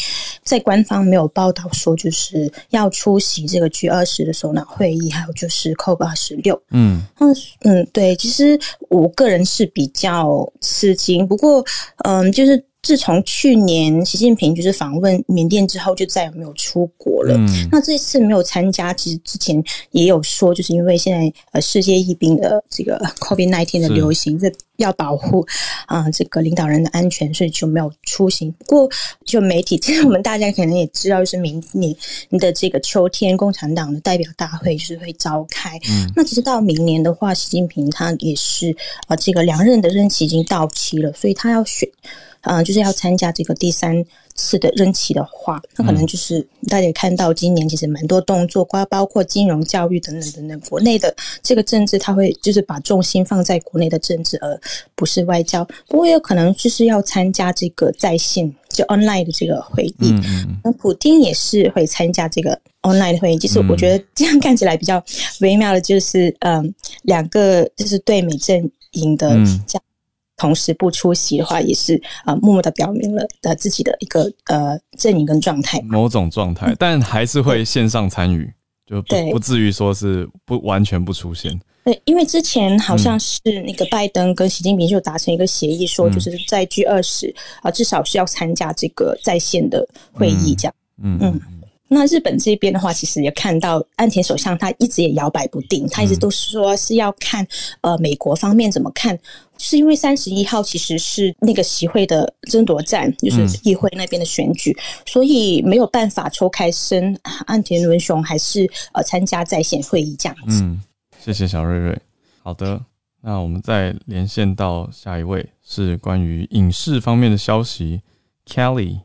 在官方没有报道说就是要出席这个 G 二十的首脑会议，还有就是 COP 二十六。嗯，嗯，对，其实我个人是比较吃惊，不过，嗯，就是。自从去年习近平就是访问缅甸之后，就再也没有出国了。嗯、那这次没有参加，其实之前也有说，就是因为现在呃世界疫病的这个 COVID-19 的流行，这要保护啊、呃、这个领导人的安全，所以就没有出行。不过就媒体，其实我们大家可能也知道，就是明年的这个秋天，共产党的代表大会就是会召开。嗯、那其实到明年的话，习近平他也是啊、呃、这个两任的任期已经到期了，所以他要选。嗯、呃，就是要参加这个第三次的任期的话，那可能就是大家也看到今年其实蛮多动作，包包括金融、教育等等等等，国内的这个政治，他会就是把重心放在国内的政治，而不是外交。不过也有可能就是要参加这个在线就 online 的这个会议。那普丁也是会参加这个 online 的会议。其实我觉得这样看起来比较微妙的，就是嗯，两个就是对美阵营的这样。同时不出席的话，也是啊、呃，默默的表明了呃自己的一个呃阵营跟状态，某种状态，嗯、但还是会线上参与，对就不至于说是不完全不出现。对，因为之前好像是那个拜登跟习近平就达成一个协议，说就是在 G 二十啊，至少是要参加这个在线的会议，这样。嗯嗯。嗯那日本这边的话，其实也看到岸田首相他一直也摇摆不定，他一直都是说是要看呃美国方面怎么看，是因为三十一号其实是那个席位的争夺战，就是议会那边的选举，所以没有办法抽开身，岸田文雄还是呃参加在线会议这样子。嗯，谢谢小瑞瑞。好的，那我们再连线到下一位，是关于影视方面的消息，Kelly。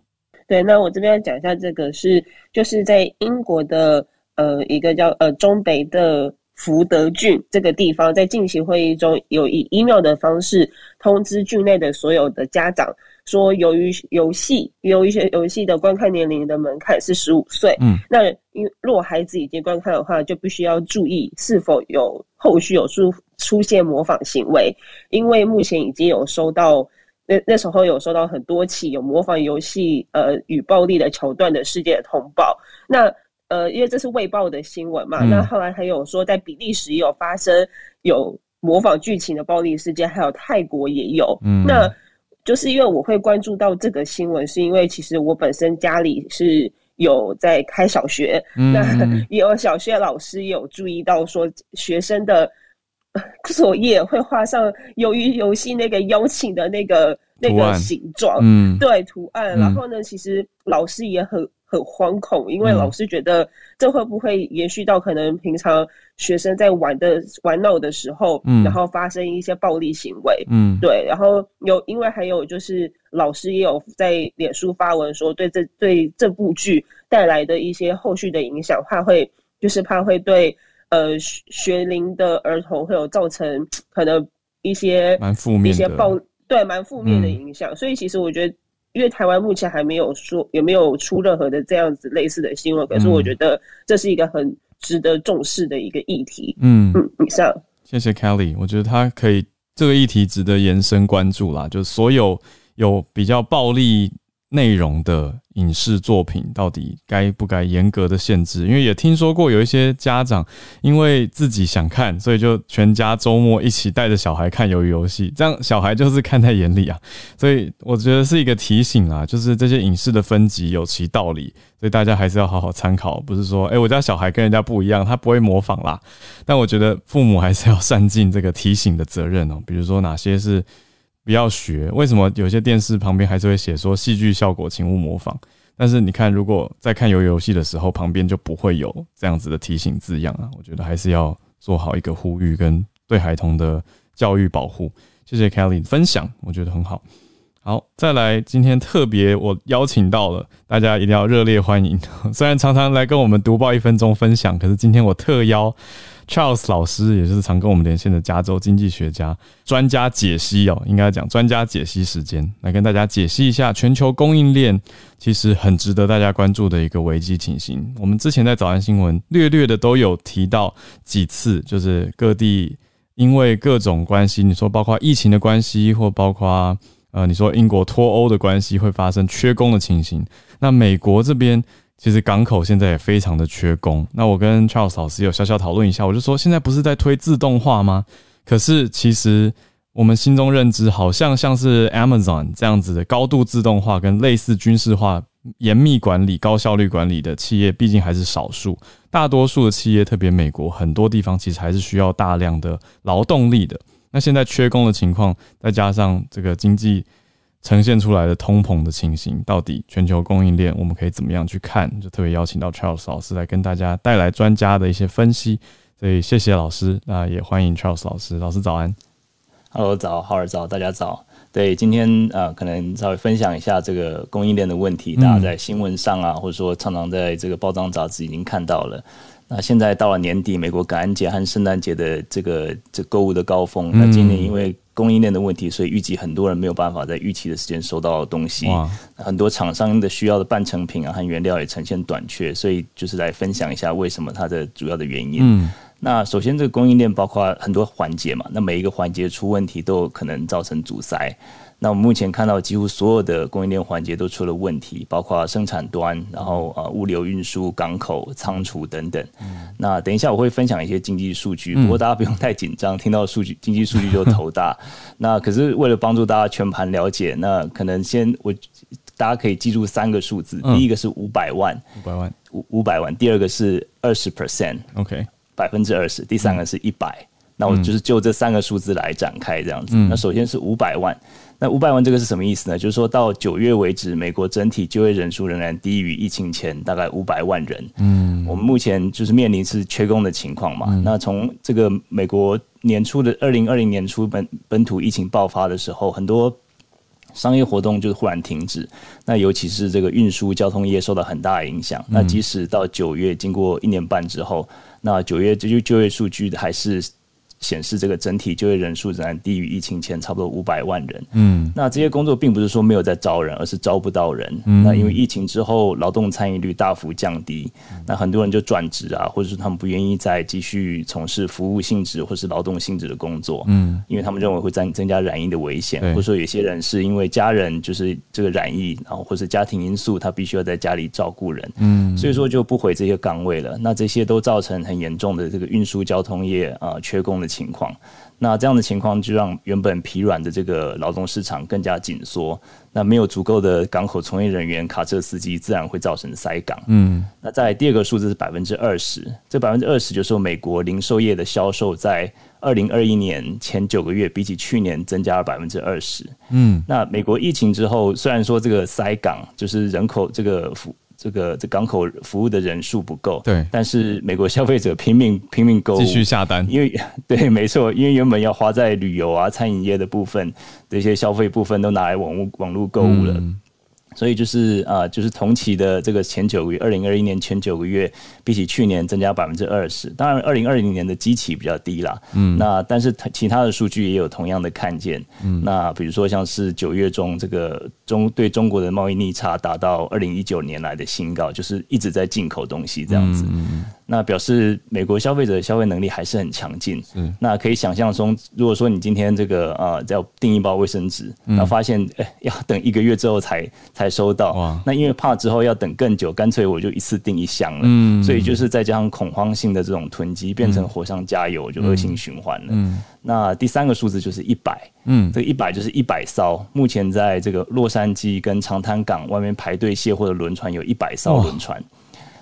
对，那我这边要讲一下这个是，就是在英国的呃一个叫呃中北的福德郡这个地方，在进行会议中，有以 email 的方式通知郡内的所有的家长，说由于游戏有一些游戏的观看年龄的门槛是十五岁，嗯，那因若孩子已经观看的话，就必须要注意是否有后续有出出现模仿行为，因为目前已经有收到。那那时候有收到很多起有模仿游戏呃与暴力的桥段的事件的通报，那呃因为这是卫报的新闻嘛，嗯、那后来还有说在比利时也有发生有模仿剧情的暴力事件，还有泰国也有，嗯，那就是因为我会关注到这个新闻，是因为其实我本身家里是有在开小学，嗯、那也有小学老师也有注意到说学生的。作业会画上由于游戏那个邀请的那个那个形状，嗯，对图案。然后呢，其实老师也很很惶恐，因为老师觉得这会不会延续到可能平常学生在玩的玩闹的时候，嗯，然后发生一些暴力行为，嗯，对。然后有，因为还有就是老师也有在脸书发文说，对这对这部剧带来的一些后续的影响，怕会就是怕会对。呃，学龄的儿童会有造成可能一些蛮负面的一些暴对蛮负面的影响，嗯、所以其实我觉得，因为台湾目前还没有说有没有出任何的这样子类似的新闻，可是我觉得这是一个很值得重视的一个议题。嗯。嗯，以上。谢谢 Kelly，我觉得他可以这个议题值得延伸关注啦，就所有有比较暴力内容的影视作品到底该不该严格的限制？因为也听说过有一些家长因为自己想看，所以就全家周末一起带着小孩看鱿鱼游戏，这样小孩就是看在眼里啊。所以我觉得是一个提醒啊，就是这些影视的分级有其道理，所以大家还是要好好参考。不是说，诶、我家小孩跟人家不一样，他不会模仿啦。但我觉得父母还是要善尽这个提醒的责任哦。比如说哪些是。不要学，为什么有些电视旁边还是会写说戏剧效果，请勿模仿？但是你看，如果在看鱿鱼游戏的时候，旁边就不会有这样子的提醒字样啊。我觉得还是要做好一个呼吁跟对孩童的教育保护。谢谢 Kelly 分享，我觉得很好。好，再来，今天特别我邀请到了大家，一定要热烈欢迎。虽然常常来跟我们读报一分钟分享，可是今天我特邀。Charles 老师也是常跟我们连线的加州经济学家，专家解析哦，应该讲专家解析时间，来跟大家解析一下全球供应链其实很值得大家关注的一个危机情形。我们之前在早安新闻略略的都有提到几次，就是各地因为各种关系，你说包括疫情的关系，或包括呃，你说英国脱欧的关系会发生缺工的情形，那美国这边其实港口现在也非常的缺工。那我跟 Charles 老师有小小讨论一下，我就说现在不是在推自动化吗？可是其实我们心中认知好像像是 Amazon 这样子的高度自动化跟类似军事化、严密管理、高效率管理的企业，毕竟还是少数。大多数的企业，特别美国很多地方，其实还是需要大量的劳动力的。那现在缺工的情况，再加上这个经济呈现出来的通膨的情形，到底全球供应链我们可以怎么样去看？就特别邀请到 Charles 老师来跟大家带来专家的一些分析。所以谢谢老师，那也欢迎 Charles 老师。老师早安，Hello 早，浩尔早，大家早。对，今天呃，可能稍微分享一下这个供应链的问题，大家在新闻上啊，或者说常常在这个报章杂志已经看到了。那现在到了年底，美国感恩节和圣诞节的这个这购物的高峰。那今年因为供应链的问题，所以预计很多人没有办法在预期的时间收到东西。很多厂商的需要的半成品啊和原料也呈现短缺，所以就是来分享一下为什么它的主要的原因。嗯。那首先，这个供应链包括很多环节嘛，那每一个环节出问题都有可能造成阻塞。那我们目前看到，几乎所有的供应链环节都出了问题，包括生产端，然后呃物流运输、港口、仓储等等。嗯、那等一下我会分享一些经济数据，不过大家不用太紧张，听到数据经济数据就头大。那可是为了帮助大家全盘了解，那可能先我大家可以记住三个数字，嗯、第一个是五百万，五百万，五五百万；第二个是二十 percent，OK，百分之二十；第三个是一百、嗯。那我就是就这三个数字来展开这样子。嗯、那首先是五百万。那五百万这个是什么意思呢？就是说到九月为止，美国整体就业人数仍然低于疫情前大概五百万人。嗯，我们目前就是面临是缺工的情况嘛。嗯、那从这个美国年初的二零二零年初本本土疫情爆发的时候，很多商业活动就忽然停止。那尤其是这个运输交通业受到很大的影响。嗯、那即使到九月，经过一年半之后，那九月这就就业数据还是。显示这个整体就业人数仍然低于疫情前差不多五百万人。嗯，那这些工作并不是说没有在招人，而是招不到人。嗯，那因为疫情之后劳动参与率大幅降低，那很多人就转职啊，或者是他们不愿意再继续从事服务性质或是劳动性质的工作。嗯，因为他们认为会增增加染疫的危险，或者说有些人是因为家人就是这个染疫，然后或是家庭因素，他必须要在家里照顾人。嗯，所以说就不回这些岗位了。那这些都造成很严重的这个运输交通业啊缺工的情况，那这样的情况就让原本疲软的这个劳动市场更加紧缩。那没有足够的港口从业人员、卡车司机，自然会造成塞港。嗯，那在第二个数字是百分之二十，这百分之二十就是说美国零售业的销售在二零二一年前九个月比起去年增加了百分之二十。嗯，那美国疫情之后，虽然说这个塞港就是人口这个这个这港口服务的人数不够，对，但是美国消费者拼命 拼命购物，继续下单，因为 对，没错，因为原本要花在旅游啊、餐饮业的部分的一些消费部分，都拿来网络网络购物了。嗯所以就是啊、呃，就是同期的这个前九个月，二零二一年前九个月，比起去年增加百分之二十。当然，二零二零年的基期比较低啦。嗯。那但是其他的数据也有同样的看见。嗯。那比如说像是九月中这个中对中国的贸易逆差达到二零一九年来的新高，就是一直在进口东西这样子。嗯。那表示美国消费者的消费能力还是很强劲。嗯。那可以想象中，如果说你今天这个啊要订一包卫生纸，那、嗯、发现哎要等一个月之后才才收到，那因为怕之后要等更久，干脆我就一次订一箱了。嗯，所以就是再加上恐慌性的这种囤积，变成火上加油，嗯、就恶性循环了。嗯，那第三个数字就是一百，嗯，这个一百就是一百艘。目前在这个洛杉矶跟长滩港外面排队卸货的轮船有一百艘轮船。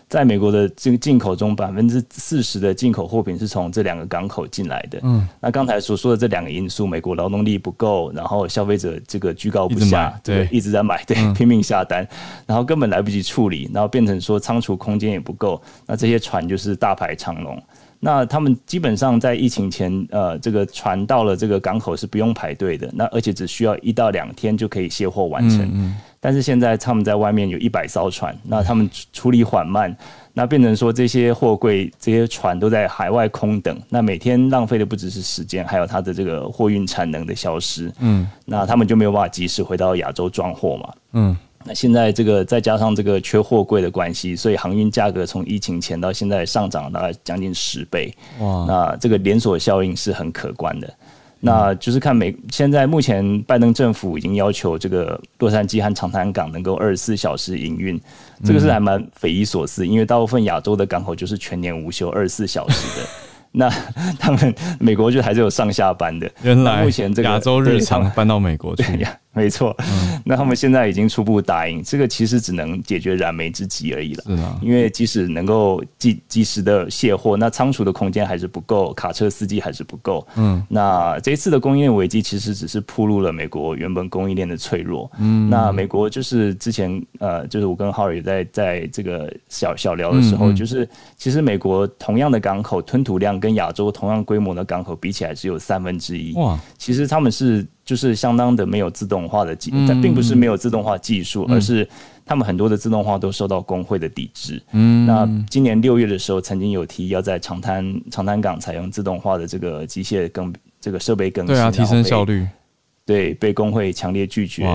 在美国的这个进口中，百分之四十的进口货品是从这两个港口进来的。嗯，那刚才所说的这两个因素，美国劳动力不够，然后消费者这个居高不下，对，一直在买，对，嗯、拼命下单，然后根本来不及处理，然后变成说仓储空间也不够，那这些船就是大排长龙。那他们基本上在疫情前，呃，这个船到了这个港口是不用排队的，那而且只需要一到两天就可以卸货完成。嗯嗯、但是现在他们在外面有一百艘船，那他们处理缓慢，那变成说这些货柜、这些船都在海外空等，那每天浪费的不只是时间，还有它的这个货运产能的消失。嗯，那他们就没有办法及时回到亚洲装货嘛。嗯。那现在这个再加上这个缺货柜的关系，所以航运价格从疫情前到现在上涨了大概将近十倍。哇！那这个连锁效应是很可观的。那就是看美现在目前拜登政府已经要求这个洛杉矶和长滩港能够二十四小时营运，这个是还蛮匪夷所思，因为大部分亚洲的港口就是全年无休二十四小时的。那他们美国就还是有上下班的。原来目前这个亚洲日常搬到美国去呀，没错。嗯、那他们现在已经初步答应，这个其实只能解决燃眉之急而已了。因为即使能够及及时的卸货，那仓储的空间还是不够，卡车司机还是不够。嗯。那这一次的供应链危机其实只是暴露了美国原本供应链的脆弱。嗯。那美国就是之前呃，就是我跟浩尔也在在这个小小聊的时候，嗯嗯就是其实美国同样的港口吞吐量跟亚洲同样规模的港口比起来，只有三分之一。哇，其实他们是就是相当的没有自动化的技，嗯、但并不是没有自动化技术，嗯、而是他们很多的自动化都受到工会的抵制。嗯，那今年六月的时候，曾经有提议要在长滩长滩港采用自动化的这个机械更这个设备更新，对啊，提升效率。对，被工会强烈拒绝。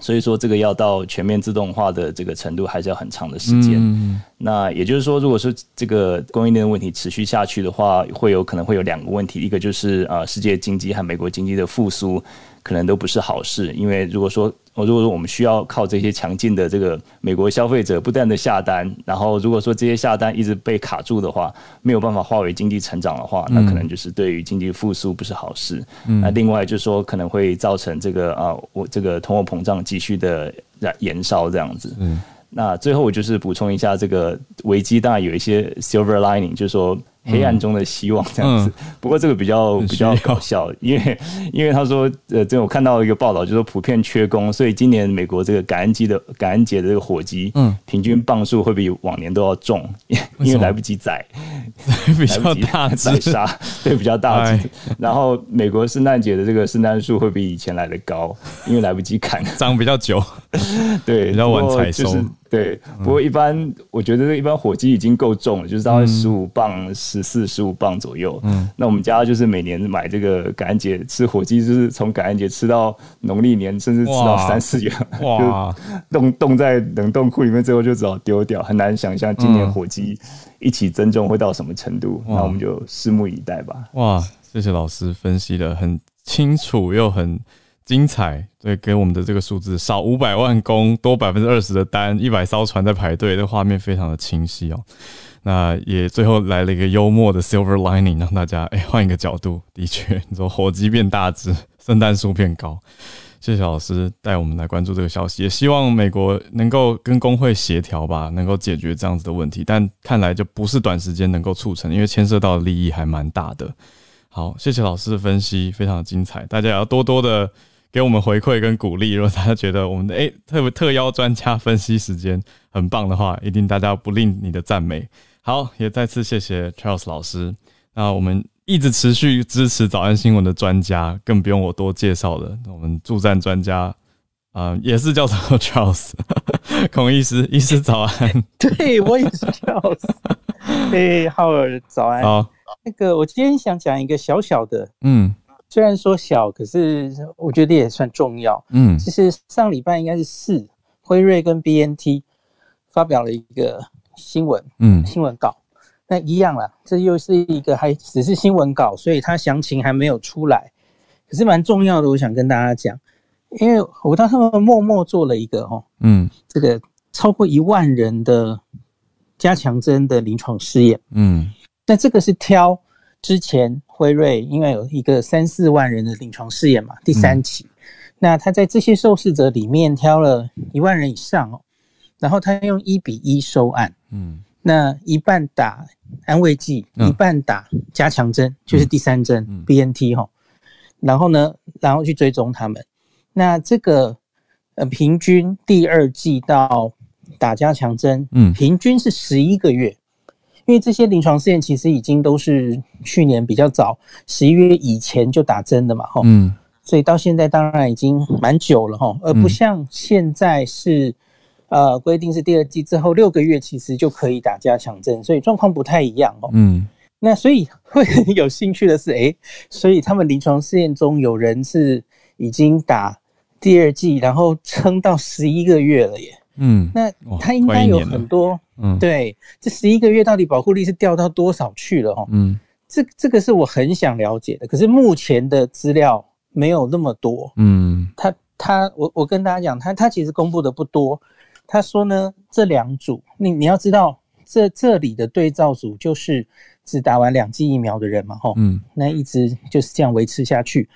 所以说，这个要到全面自动化的这个程度，还是要很长的时间。嗯、那也就是说，如果说这个供应链的问题持续下去的话，会有可能会有两个问题，一个就是呃，世界经济和美国经济的复苏。可能都不是好事，因为如果说，如果说我们需要靠这些强劲的这个美国消费者不断的下单，然后如果说这些下单一直被卡住的话，没有办法化为经济成长的话，那可能就是对于经济复苏不是好事。嗯、那另外就是说，可能会造成这个啊，我这个通货膨胀继续的燃燃烧这样子。嗯，那最后我就是补充一下，这个危机当然有一些 silver lining，就是说。黑暗中的希望这样子，嗯、不过这个比较比较搞笑，因为因为他说，呃，这我看到一个报道，就是说普遍缺工，所以今年美国这个感恩节的感恩节的这个火鸡，嗯，平均磅数会比往年都要重，因为来不及宰，比较大只。杀，对，比较大只。然后美国圣诞节的这个圣诞树会比以前来的高，因为来不及砍，长比较久，对，比较晚采收。对，不过一般我觉得一般火鸡已经够重了，就是大概十五磅、十四、十五磅左右。嗯，那我们家就是每年买这个感恩节吃火鸡，就是从感恩节吃到农历年，甚至吃到三四月，哇，就冻冻在冷冻库里面，最后就只好丢掉。很难想象今年火鸡一起增重会到什么程度，那我们就拭目以待吧。哇，谢谢老师分析的很清楚又很。精彩，对，给我们的这个数字少五百万工，多百分之二十的单，一百艘船在排队，这画面非常的清晰哦。那也最后来了一个幽默的 silver lining，让大家哎换一个角度，的确，你说火鸡变大只，圣诞树变高。谢谢老师带我们来关注这个消息，也希望美国能够跟工会协调吧，能够解决这样子的问题。但看来就不是短时间能够促成，因为牵涉到的利益还蛮大的。好，谢谢老师的分析，非常精彩，大家也要多多的。给我们回馈跟鼓励，如果大家觉得我们的诶、欸、特别特邀专家分析时间很棒的话，一定大家不吝你的赞美。好，也再次谢谢 Charles 老师。那我们一直持续支持早安新闻的专家，更不用我多介绍了。我们助战专家啊、呃，也是叫做 Charles 孔医师，医师早安。对，我也是 Charles。嘿，浩尔早安。好，那个我今天想讲一个小小的，嗯。虽然说小，可是我觉得也算重要。嗯，其实上礼拜应该是四，辉瑞跟 BNT 发表了一个新闻，嗯，新闻稿。那一样啦，这又是一个还只是新闻稿，所以它详情还没有出来。可是蛮重要的，我想跟大家讲，因为我当他们默默做了一个哦，嗯，这个超过一万人的加强针的临床试验，嗯，那这个是挑。之前辉瑞因为有一个三四万人的临床试验嘛，第三期，嗯、那他在这些受试者里面挑了一万人以上哦，然后他用一比一收案，嗯，那一半打安慰剂，嗯、一半打加强针，就是第三针、嗯、BNT 哈，然后呢，然后去追踪他们，那这个呃平均第二季到打加强针，嗯，平均是十一个月。因为这些临床试验其实已经都是去年比较早，十一月以前就打针的嘛，吼，嗯，所以到现在当然已经蛮久了，吼，而不像现在是，呃，规定是第二季之后六个月其实就可以打加强针，所以状况不太一样，哦，嗯，那所以会很有兴趣的是，诶，所以他们临床试验中有人是已经打第二季，然后撑到十一个月了耶。嗯，那他应该有很多，嗯，对，这十一个月到底保护力是掉到多少去了？哈，嗯，这这个是我很想了解的，可是目前的资料没有那么多。嗯，他他我我跟大家讲，他他其实公布的不多。他说呢，这两组，你你要知道，这这里的对照组就是只打完两剂疫苗的人嘛，吼，嗯，那一直就是这样维持下去。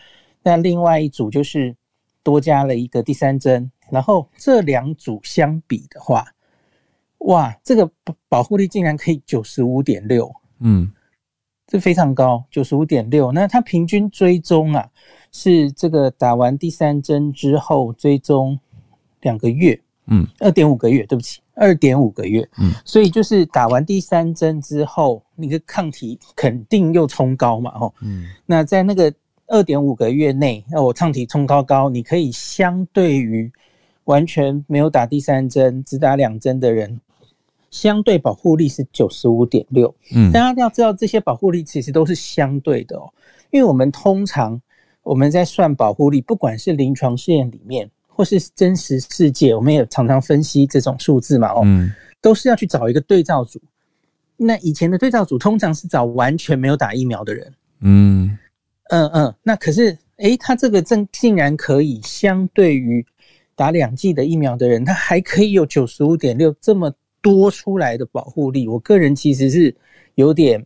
那另外一组就是多加了一个第三针，然后这两组相比的话，哇，这个保护力竟然可以九十五点六，嗯，这非常高，九十五点六。那它平均追踪啊，是这个打完第三针之后追踪两个月，嗯，二点五个月，对不起，二点五个月，嗯，所以就是打完第三针之后，你的抗体肯定又冲高嘛，吼，嗯，那在那个二点五个月内，那我抗体冲高高，你可以相对于完全没有打第三针，只打两针的人。相对保护力是九十五点六，嗯，大家要知道这些保护力其实都是相对的哦，因为我们通常我们在算保护力，不管是临床试验里面或是真实世界，我们也常常分析这种数字嘛，哦，嗯，都是要去找一个对照组。那以前的对照组通常是找完全没有打疫苗的人，嗯。嗯嗯，那可是诶，他这个正竟然可以相对于打两剂的疫苗的人，他还可以有九十五点六这么。多出来的保护力，我个人其实是有点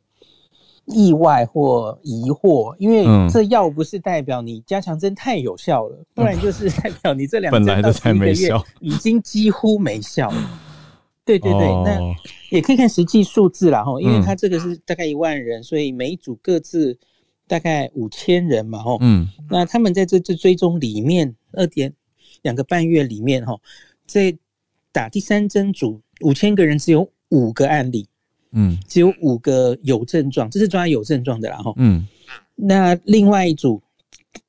意外或疑惑，因为这药不是代表你加强针太有效了，不然就是代表你这两针到一个月已经几乎没效了。对对对，那也可以看实际数字啦，哈，因为它这个是大概一万人，所以每一组各自大概五千人嘛，哈，嗯，那他们在这次追踪里面二点两个半月里面，哈，在打第三针组。五千个人只有五个案例，嗯，只有五个有症状，这是抓有症状的啦，哈，嗯，那另外一组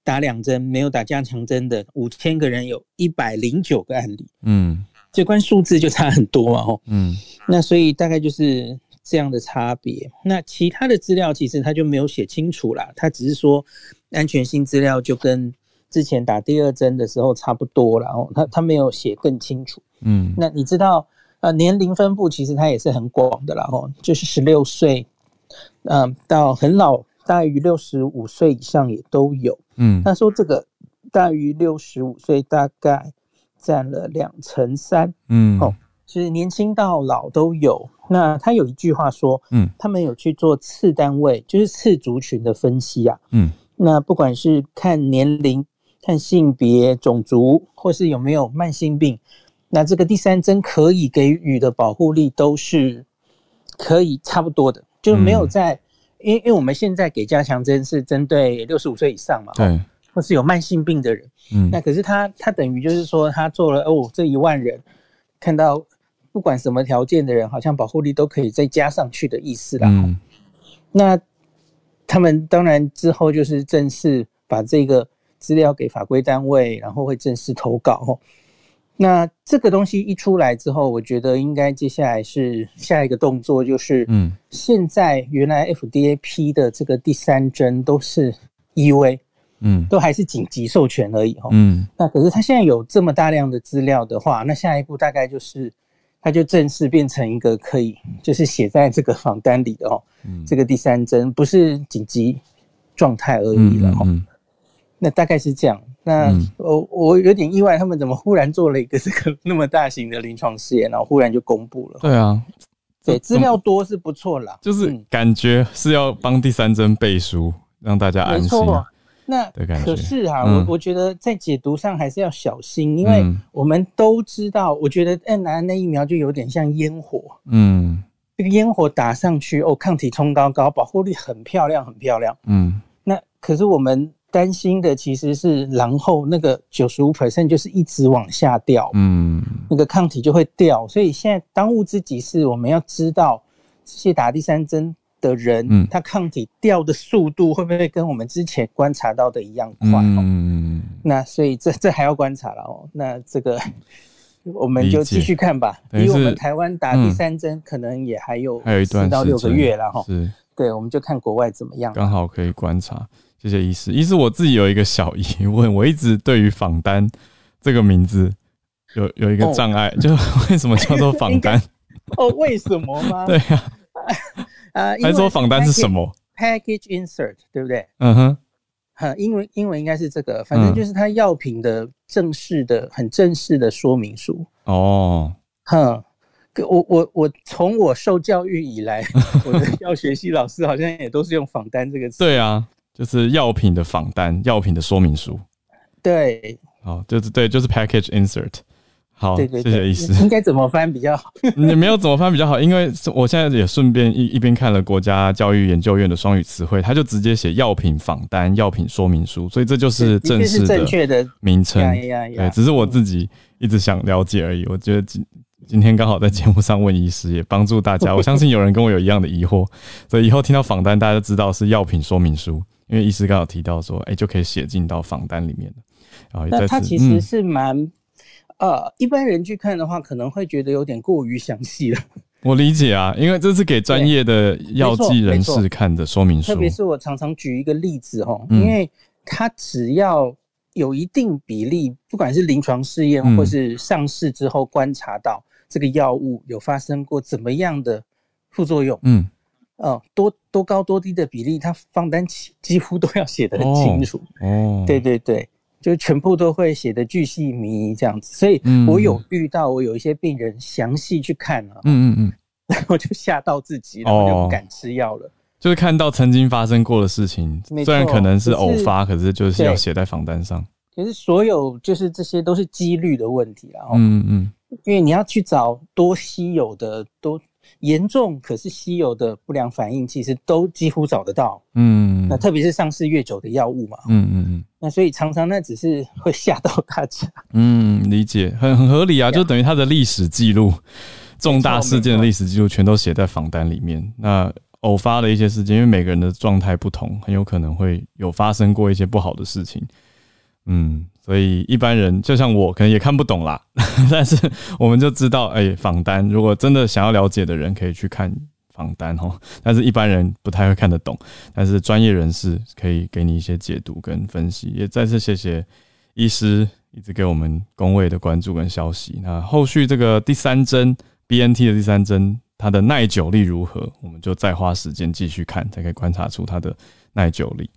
打两针没有打加强针的五千个人有一百零九个案例，嗯，这关数字就差很多嘛，哈，嗯，那所以大概就是这样的差别。那其他的资料其实他就没有写清楚啦，他只是说安全性资料就跟之前打第二针的时候差不多了，哦，他他没有写更清楚，嗯，那你知道？呃，年龄分布其实它也是很广的啦，哦，就是十六岁，嗯，到很老，大于六十五岁以上也都有，嗯，他说这个大于六十五岁大概占了两成三，嗯，哦，其实年轻到老都有。那他有一句话说，嗯，他们有去做次单位，就是次族群的分析啊，嗯，那不管是看年龄、看性别、种族，或是有没有慢性病。那这个第三针可以给予的保护力都是可以差不多的，就没有在，因为因为我们现在给加强针是针对六十五岁以上嘛，对，或是有慢性病的人，嗯，那可是他他等于就是说他做了哦，这一万人看到不管什么条件的人，好像保护力都可以再加上去的意思啦。嗯，那他们当然之后就是正式把这个资料给法规单位，然后会正式投稿。那这个东西一出来之后，我觉得应该接下来是下一个动作，就是嗯，现在原来 FDA 批的这个第三针都是 EUA，嗯，都还是紧急授权而已哈，嗯，那可是他现在有这么大量的资料的话，那下一步大概就是，它就正式变成一个可以就是写在这个仿单里的哦，嗯，这个第三针不是紧急状态而已了哈，那大概是这样。那我、嗯、我有点意外，他们怎么忽然做了一个这个那么大型的临床试验，然后忽然就公布了？对啊，对，资料多是不错啦，就是感觉是要帮第三针背书，嗯、让大家安心。那可是哈、啊，嗯、我我觉得在解读上还是要小心，因为我们都知道，我觉得 n r n a 疫苗就有点像烟火，嗯，这个烟火打上去，哦，抗体冲高高，保护力很漂亮，很漂亮，嗯，那可是我们。担心的其实是，然后那个九十五 percent 就是一直往下掉，嗯，那个抗体就会掉，所以现在当务之急是我们要知道这些打第三针的人，嗯，他抗体掉的速度会不会跟我们之前观察到的一样快？嗯，那所以这 这还要观察了哦。那这个 我们就继续看吧。离我们台湾打第三针可能也还有还有一段四到六个月了哈。是，对，我们就看国外怎么样，刚好可以观察。谢谢医师。医师，我自己有一个小疑问，我一直对于访单这个名字有有一个障碍，哦、就为什么叫做访单？哦，为什么吗？对呀、啊，啊，还说访单是什么？package insert，对不对？嗯哼，哈，英文英文应该是这个，反正就是它药品的正式的、很正式的说明书。哦，哼，我我我从我受教育以来，我的药学系老师好像也都是用访单这个词。对啊，就是药品的仿单，药品的说明书。对，好，就是对，就是 package insert。好，对对对，谢谢医师。应该怎么翻比较好？你没有怎么翻比较好，因为我现在也顺便一一边看了国家教育研究院的双语词汇，他就直接写药品仿单、药品说明书，所以这就是正式的、正确的名称。对，只是我自己一直想了解而已。我觉得今今天刚好在节目上问医师，也帮助大家。我相信有人跟我有一样的疑惑，所以以后听到仿单，大家就知道是药品说明书，因为医师刚好提到说，哎、欸，就可以写进到访单里面了。然后那它其实是蛮。嗯呃，一般人去看的话，可能会觉得有点过于详细了。我理解啊，因为这是给专业的药剂人士看的说明书。特别是我常常举一个例子哦，因为它只要有一定比例，不管是临床试验或是上市之后观察到这个药物有发生过怎么样的副作用，嗯，哦，多多高多低的比例，它放单几几乎都要写得很清楚。哦，对对对。就全部都会写的巨细靡遗这样子，所以我有遇到我有一些病人详细去看了，嗯嗯嗯，然后就吓到自己，然后就不敢吃药了。就是看到曾经发生过的事情，虽然可能是偶发，可是就是要写在房单上。可是所有就是这些都是几率的问题啊，嗯嗯，因为你要去找多稀有的多。严重可是稀有的不良反应，其实都几乎找得到。嗯，那特别是上市越久的药物嘛。嗯嗯嗯。那所以常常那只是会吓到大家。嗯，理解，很很合理啊，就等于它的历史记录，重大事件的历史记录全都写在仿单里面。那偶发的一些事件，因为每个人的状态不同，很有可能会有发生过一些不好的事情。嗯。所以一般人就像我，可能也看不懂啦。但是我们就知道，哎、欸，仿单如果真的想要了解的人，可以去看仿单齁。但是一般人不太会看得懂，但是专业人士可以给你一些解读跟分析。也再次谢谢医师一直给我们公卫的关注跟消息。那后续这个第三针 BNT 的第三针，它的耐久力如何？我们就再花时间继续看，才可以观察出它的耐久力。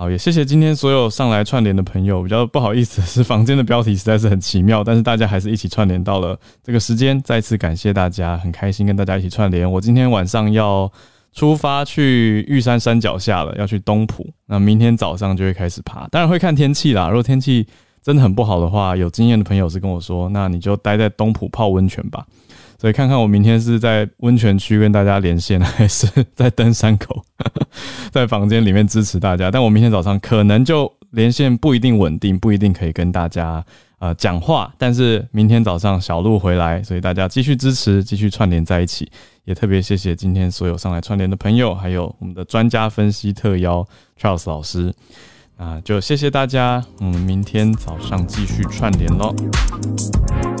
好，也谢谢今天所有上来串联的朋友。比较不好意思，是房间的标题实在是很奇妙，但是大家还是一起串联到了这个时间。再次感谢大家，很开心跟大家一起串联。我今天晚上要出发去玉山山脚下了，要去东埔。那明天早上就会开始爬，当然会看天气啦。如果天气真的很不好的话，有经验的朋友是跟我说，那你就待在东埔泡温泉吧。所以看看我明天是在温泉区跟大家连线，还是在登山口，在房间里面支持大家。但我明天早上可能就连线不一定稳定，不一定可以跟大家呃讲话。但是明天早上小路回来，所以大家继续支持，继续串联在一起。也特别谢谢今天所有上来串联的朋友，还有我们的专家分析特邀 Charles 老师。啊就谢谢大家，我们明天早上继续串联喽。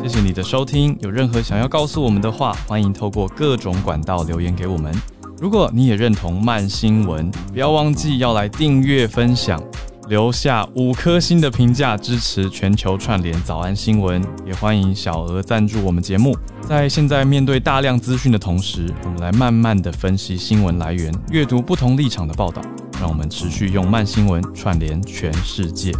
谢谢你的收听，有任何想要告诉我们的话，欢迎透过各种管道留言给我们。如果你也认同慢新闻，不要忘记要来订阅、分享，留下五颗星的评价，支持全球串联早安新闻。也欢迎小额赞助我们节目。在现在面对大量资讯的同时，我们来慢慢的分析新闻来源，阅读不同立场的报道。让我们持续用慢新闻串联全世界。